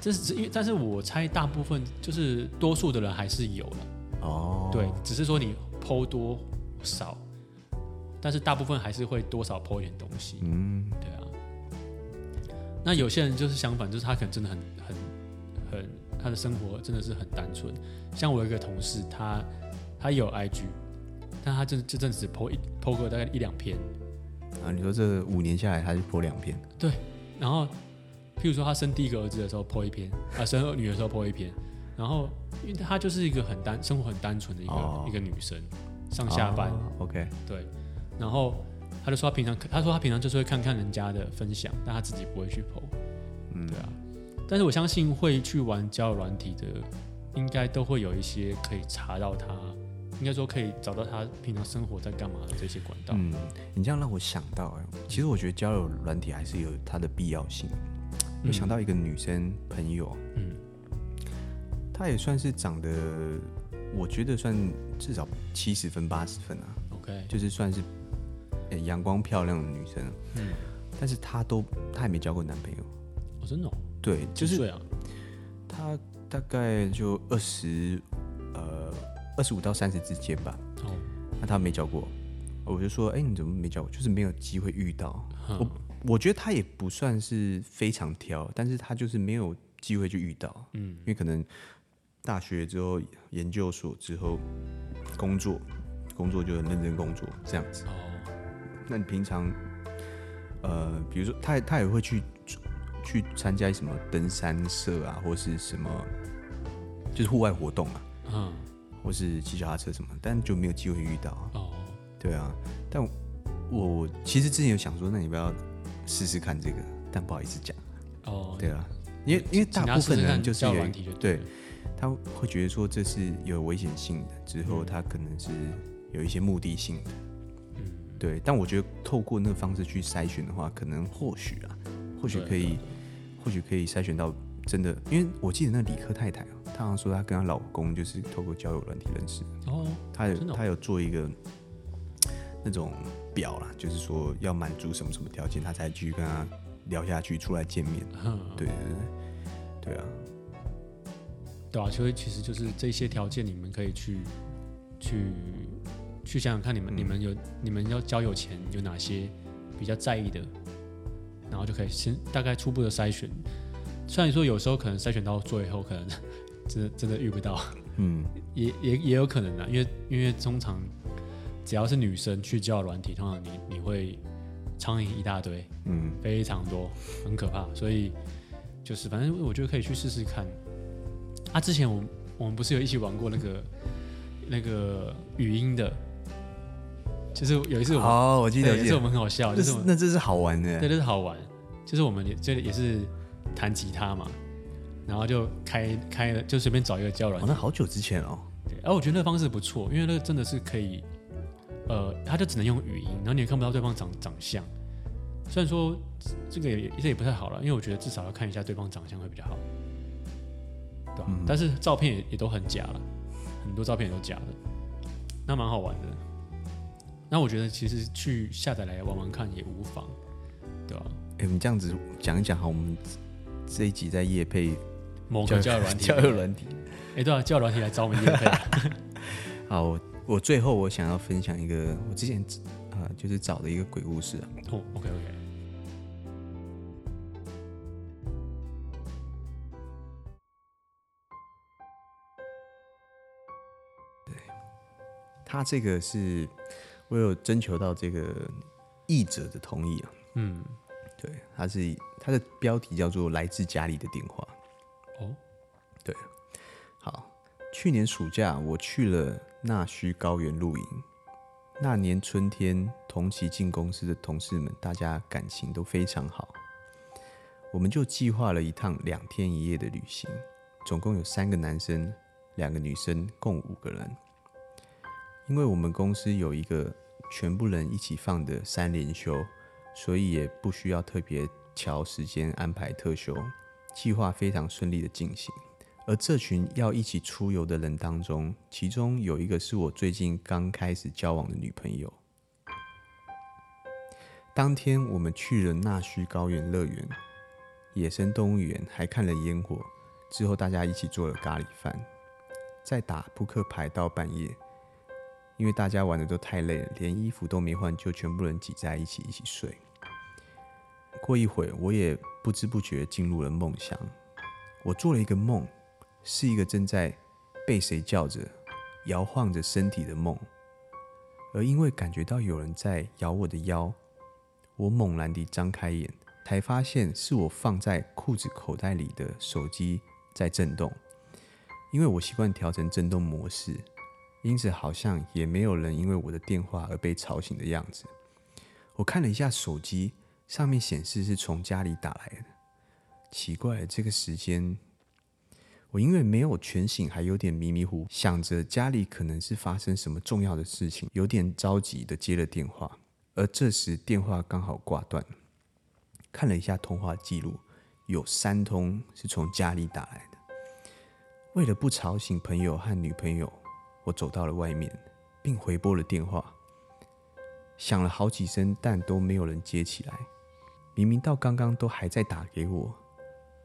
这是因为，但是我猜大部分就是多数的人还是有的。哦。对，只是说你 po 多少，但是大部分还是会多少 po 一点东西。嗯，对啊。那有些人就是相反，就是他可能真的很很很，他的生活真的是很单纯。像我有一个同事，他他有 IG，但他这这阵子 po 一 po 个大概一两篇。啊，你说这五年下来，他就 po 两篇。对，然后，譬如说他生第一个儿子的时候 po 一篇，啊，生二女的时候 po 一篇，然后，因为他就是一个很单，生活很单纯的一个、哦、一个女生，上下班、哦、，OK，对，然后他就说他平常，他说他平常就是会看看人家的分享，但他自己不会去 po，嗯，对啊，但是我相信会去玩交友软体的，应该都会有一些可以查到他。应该说可以找到他平常生活在干嘛的这些管道。嗯，你这样让我想到，哎，其实我觉得交友软体还是有它的必要性。我、嗯、想到一个女生朋友，嗯，她也算是长得，我觉得算至少七十分八十分啊。OK，OK，就是算是欸、阳光漂亮的女生，嗯，但是她都她也没交过男朋友。哦，真的、哦？对，就是啊，她大概就二十呃二十五到三十之间吧。哦，那她没交过，我就说，哎、欸，你怎么没交过？就是没有机会遇到。嗯、我我觉得她也不算是非常挑，但是她就是没有机会去遇到。嗯，因为可能大学之后、研究所之后工作，工作就很认真工作这样子。哦。那你平常，呃，比如说他他也会去去参加什么登山社啊，或是什么，就是户外活动啊，嗯，或是骑脚踏车什么，但就没有机会遇到。啊哦，对啊，但我其实之前有想说，那你不要试试看这个，但不好意思讲。哦，对啊，因为因为大部分人就是有对，他会觉得说这是有危险性的，之后他可能是有一些目的性的。对，但我觉得透过那个方式去筛选的话，可能或许啊，或许可以，或许可以筛选到真的。因为我记得那理科太太啊，她好像说她跟她老公就是透过交友软体认识。哦，她有她有做一个那种表啦，就是说要满足什么什么条件，她才继续跟他聊下去，出来见面。对对对，对啊，对啊，所以其实就是这些条件，你们可以去去。去想想看，你们、嗯、你们有你们要交友前有哪些比较在意的，然后就可以先大概初步的筛选。虽然说有时候可能筛选到最后，可能真的真的遇不到，嗯，也也也有可能的，因为因为通常只要是女生去交友软体，通常你你会苍蝇一大堆，嗯，非常多，很可怕。所以就是反正我觉得可以去试试看。啊，之前我们我们不是有一起玩过那个那个语音的。就是有一次我哦，我记得有一次我们很好笑，就是那这是好玩的，对，这是好玩。就是我们也这也是弹吉他嘛，然后就开开了，就随便找一个交友软体。哦，那好久之前哦。对，然后我觉得那个方式不错，因为那个真的是可以，呃，他就只能用语音，然后你也看不到对方长长相。虽然说这个也这也不太好了，因为我觉得至少要看一下对方长相会比较好，对吧？嗯。但是照片也也都很假了，很多照片也都假的，那蛮好玩的。那我觉得其实去下载来玩玩看也无妨，对吧？哎、欸，你这样子讲一讲好，我们这一集在夜配某个交友软体，交友软体。哎、欸，对啊，交友软体来找我们夜配。好，我我最后我想要分享一个我之前啊、呃，就是找的一个鬼故事啊。哦，OK OK。对，他这个是。我有征求到这个译者的同意啊，嗯，对，他是他的标题叫做《来自家里的电话》。哦，对，好，去年暑假我去了纳须高原露营，那年春天，同期进公司的同事们，大家感情都非常好，我们就计划了一趟两天一夜的旅行，总共有三个男生，两个女生，共五个人。因为我们公司有一个全部人一起放的三连休，所以也不需要特别调时间安排特休，计划非常顺利的进行。而这群要一起出游的人当中，其中有一个是我最近刚开始交往的女朋友。当天我们去了纳须高原乐园、野生动物园，还看了烟火。之后大家一起做了咖喱饭，再打扑克牌到半夜。因为大家玩的都太累了，连衣服都没换，就全部人挤在一起一起睡。过一会，我也不知不觉进入了梦乡。我做了一个梦，是一个正在被谁叫着、摇晃着身体的梦。而因为感觉到有人在咬我的腰，我猛然地张开眼，才发现是我放在裤子口袋里的手机在震动。因为我习惯调成震动模式。因此，好像也没有人因为我的电话而被吵醒的样子。我看了一下手机，上面显示是从家里打来的。奇怪，这个时间，我因为没有全醒，还有点迷迷糊，想着家里可能是发生什么重要的事情，有点着急的接了电话。而这时电话刚好挂断。看了一下通话记录，有三通是从家里打来的。为了不吵醒朋友和女朋友。我走到了外面，并回拨了电话。响了好几声，但都没有人接起来。明明到刚刚都还在打给我，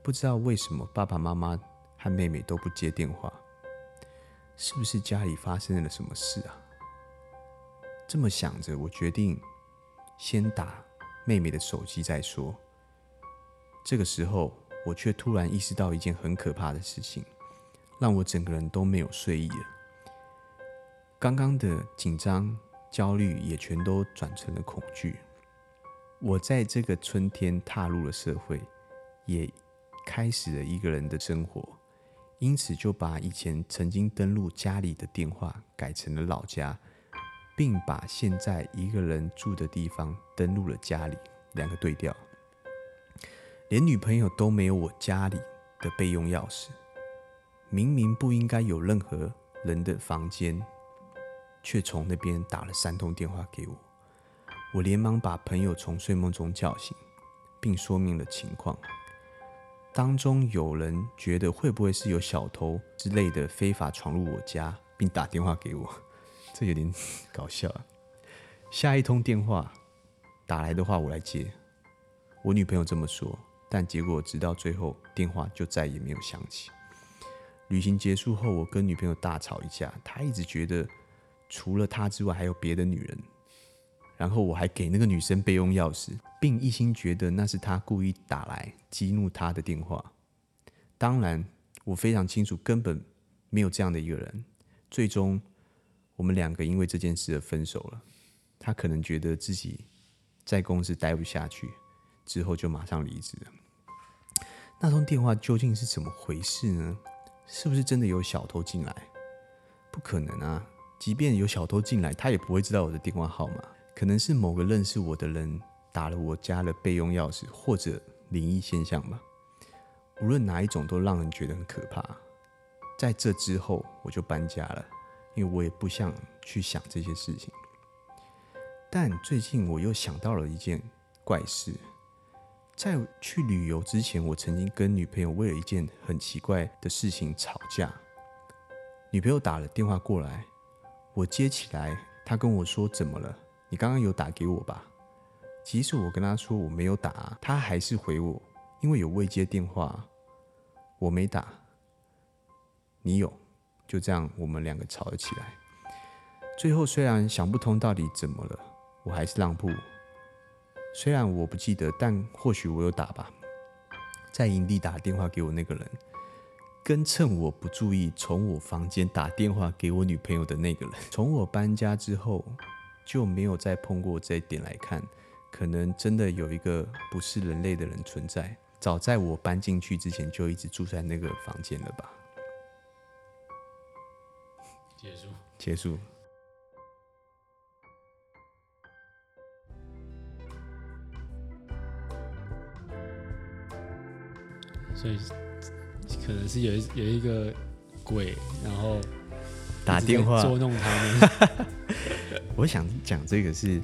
不知道为什么爸爸妈妈和妹妹都不接电话，是不是家里发生了什么事啊？这么想着，我决定先打妹妹的手机再说。这个时候，我却突然意识到一件很可怕的事情，让我整个人都没有睡意了。刚刚的紧张、焦虑也全都转成了恐惧。我在这个春天踏入了社会，也开始了一个人的生活，因此就把以前曾经登录家里的电话改成了老家，并把现在一个人住的地方登录了家里，两个对调。连女朋友都没有我家里的备用钥匙，明明不应该有任何人的房间，却从那边打了三通电话给我。我连忙把朋友从睡梦中叫醒，并说明了情况。当中有人觉得会不会是有小偷之类的非法闯入我家，并打电话给我，这有点搞笑啊。下一通电话打来的话，我来接。我女朋友这么说，但结果直到最后电话就再也没有响起。旅行结束后，我跟女朋友大吵一架，她一直觉得除了他之外还有别的女人。然后我还给那个女生备用钥匙，并一心觉得那是他故意打来激怒她的电话。当然，我非常清楚根本没有这样的一个人。最终，我们两个因为这件事而分手了。他可能觉得自己在公司待不下去，之后就马上离职了。那通电话究竟是怎么回事呢？是不是真的有小偷进来？不可能啊！即便有小偷进来，他也不会知道我的电话号码。可能是某个认识我的人打了我家的备用钥匙，或者灵异现象吧。无论哪一种，都让人觉得很可怕。在这之后，我就搬家了，因为我也不想去想这些事情。但最近我又想到了一件怪事：在去旅游之前，我曾经跟女朋友为了一件很奇怪的事情吵架。女朋友打了电话过来，我接起来，她跟我说：“怎么了？”你刚刚有打给我吧？即使我跟他说我没有打，他还是回我，因为有未接电话，我没打，你有，就这样我们两个吵了起来。最后虽然想不通到底怎么了，我还是让步。虽然我不记得，但或许我有打吧。在营地打电话给我那个人，跟趁我不注意从我房间打电话给我女朋友的那个人，从我搬家之后。就没有再碰过这一点来看，可能真的有一个不是人类的人存在。早在我搬进去之前，就一直住在那个房间了吧？结束。结束。所以可能是有一有一个鬼，然后打电话捉弄他们。我想讲这个是，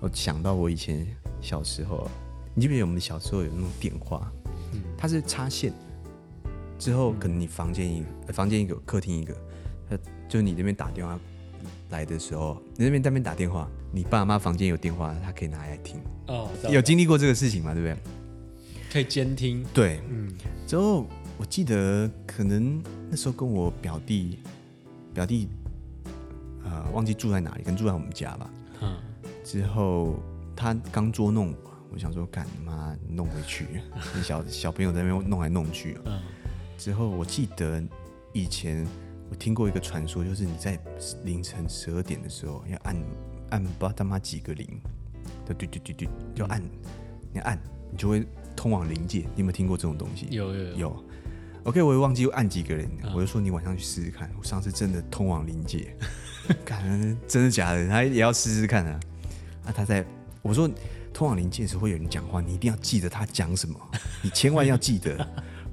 我想到我以前小时候，你记不记得我们小时候有那种电话，它是插线，之后可能你房间一个，房间一个，客厅一个，就你那边打电话来的时候，你那边在那边打电话，你爸妈房间有电话，他可以拿来听。哦，有经历过这个事情吗？对不对？可以监听。对，嗯。之后我记得可能那时候跟我表弟，表弟。呃，忘记住在哪里，可能住在我们家吧。嗯，之后他刚捉弄我，我想说，干妈弄回去，小小朋友在那边弄来弄去。嗯，之后我记得以前我听过一个传说，就是你在凌晨十二点的时候要按按不知道他妈几个铃，对对对对对，就按，你按你就会通往灵界。你有没有听过这种东西？有有有。有 OK，我也忘记又按几个人，嗯、我就说你晚上去试试看。我上次真的通往灵界。感觉真的假的？他也要试试看啊！啊，他在我说通往灵界时会有人讲话，你一定要记得他讲什么，你千万要记得，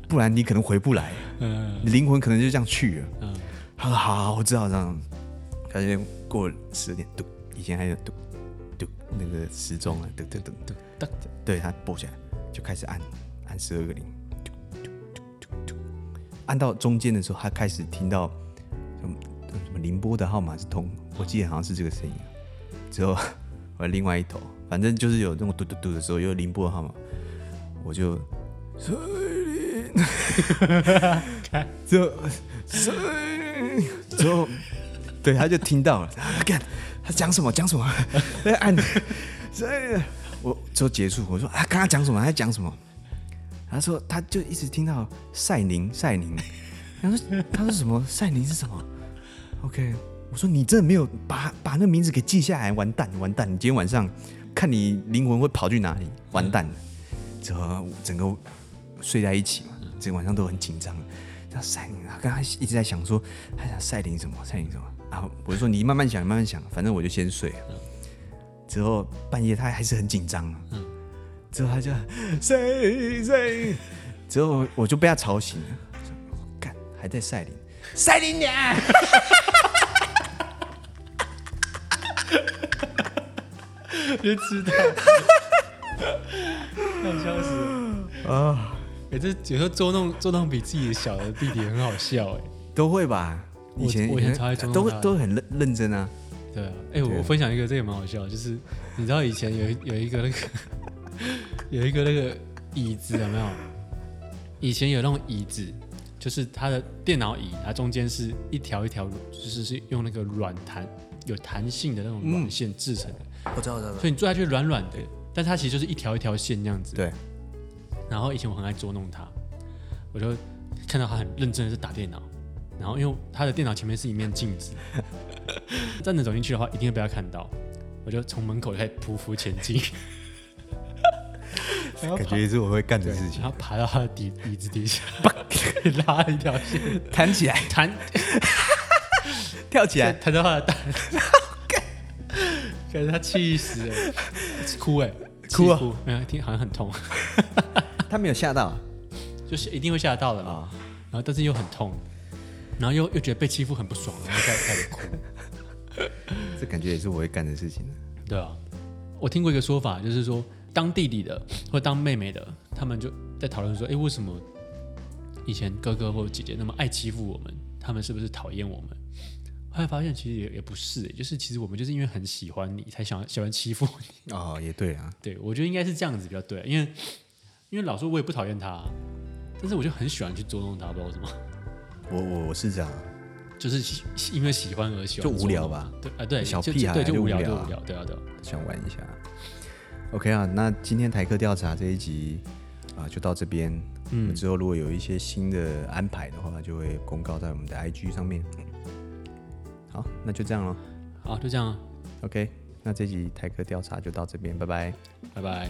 不然你可能回不来，你灵魂可能就这样去了。他说好，我知道这样。感觉过十点，嘟，以前还有嘟嘟那个时钟啊，嘟嘟嘟嘟嘟，对，他拨起来就开始按按十二个铃，嘟嘟嘟嘟嘟，按到中间的时候，他开始听到。什么什么宁波的号码是通，我记得好像是这个声音。之后我另外一头，反正就是有那种嘟嘟嘟的时候，有宁波的号码，我就赛琳，之后赛琳之后，对，他就听到了，干他讲什么讲什么，在按赛我之后结束，我说啊，刚刚讲什么？他讲什么？他说他就一直听到赛宁 赛宁，他说他说什么 赛宁是什么？OK。我说你真的没有把把那名字给记下来，完蛋完蛋！你今天晚上看你灵魂会跑去哪里？完蛋了！之后整个睡在一起嘛，整个晚上都很紧张。叫赛琳啊，刚刚一直在想说，他想赛琳什么？赛琳什么？然后我就说你慢慢想，慢慢想，反正我就先睡了。之后半夜他还是很紧张。之后他就谁谁，之后我就被他吵醒了。干，还在赛琳，赛琳娘。别知道，太笑死了啊！哎、欸，这有时候捉弄捉弄比自己的小的弟弟很好笑哎，都会吧？以前我以前超爱捉弄都都很认认真啊。对啊，哎、欸，我分享一个这个蛮好笑，就是你知道以前有有一个那个 有一个那个椅子有没有？以前有那种椅子，就是它的电脑椅，它中间是一条一条，就是是用那个软弹有弹性的那种软线制成的。嗯我知道，我知道。所以你坐下去软软的，但它其实就是一条一条线那样子。对。然后以前我很爱捉弄它，我就看到他很认真的在打电脑，然后因为他的电脑前面是一面镜子，真的走进去的话一定会被他看到，我就从门口开始匍匐前进，感觉也是我会干的事情。然后爬到他的底椅子底下，拉一条线，弹起来，弹，跳起来，弹到他的蛋。可是他气死了，哭哎，哭啊！没有听，好像很痛。他没有吓到，就是一定会吓到的啊。然后但是又很痛，然后又又觉得被欺负很不爽，然后再开始哭。这感觉也是我会干的事情。对啊，我听过一个说法，就是说当弟弟的或当妹妹的，他们就在讨论说：哎，为什么以前哥哥或姐姐那么爱欺负我们？他们是不是讨厌我们？后来发现其实也也不是，就是其实我们就是因为很喜欢你，才想喜欢欺负你。哦，也对啊，对，我觉得应该是这样子比较对，因为因为老说我也不讨厌他，但是我就很喜欢去捉弄他，不知道为什么。我我我是这样，就是因为喜欢而喜欢，就无聊吧？对啊，对，小屁孩就，就无聊，就无聊，对啊，对，想玩一下。OK 啊，那今天台客调查这一集啊，就到这边。我们之后如果有一些新的安排的话，就会公告在我们的 IG 上面。好，那就这样了。好，就这样。OK，那这集台客调查就到这边，拜拜，拜拜。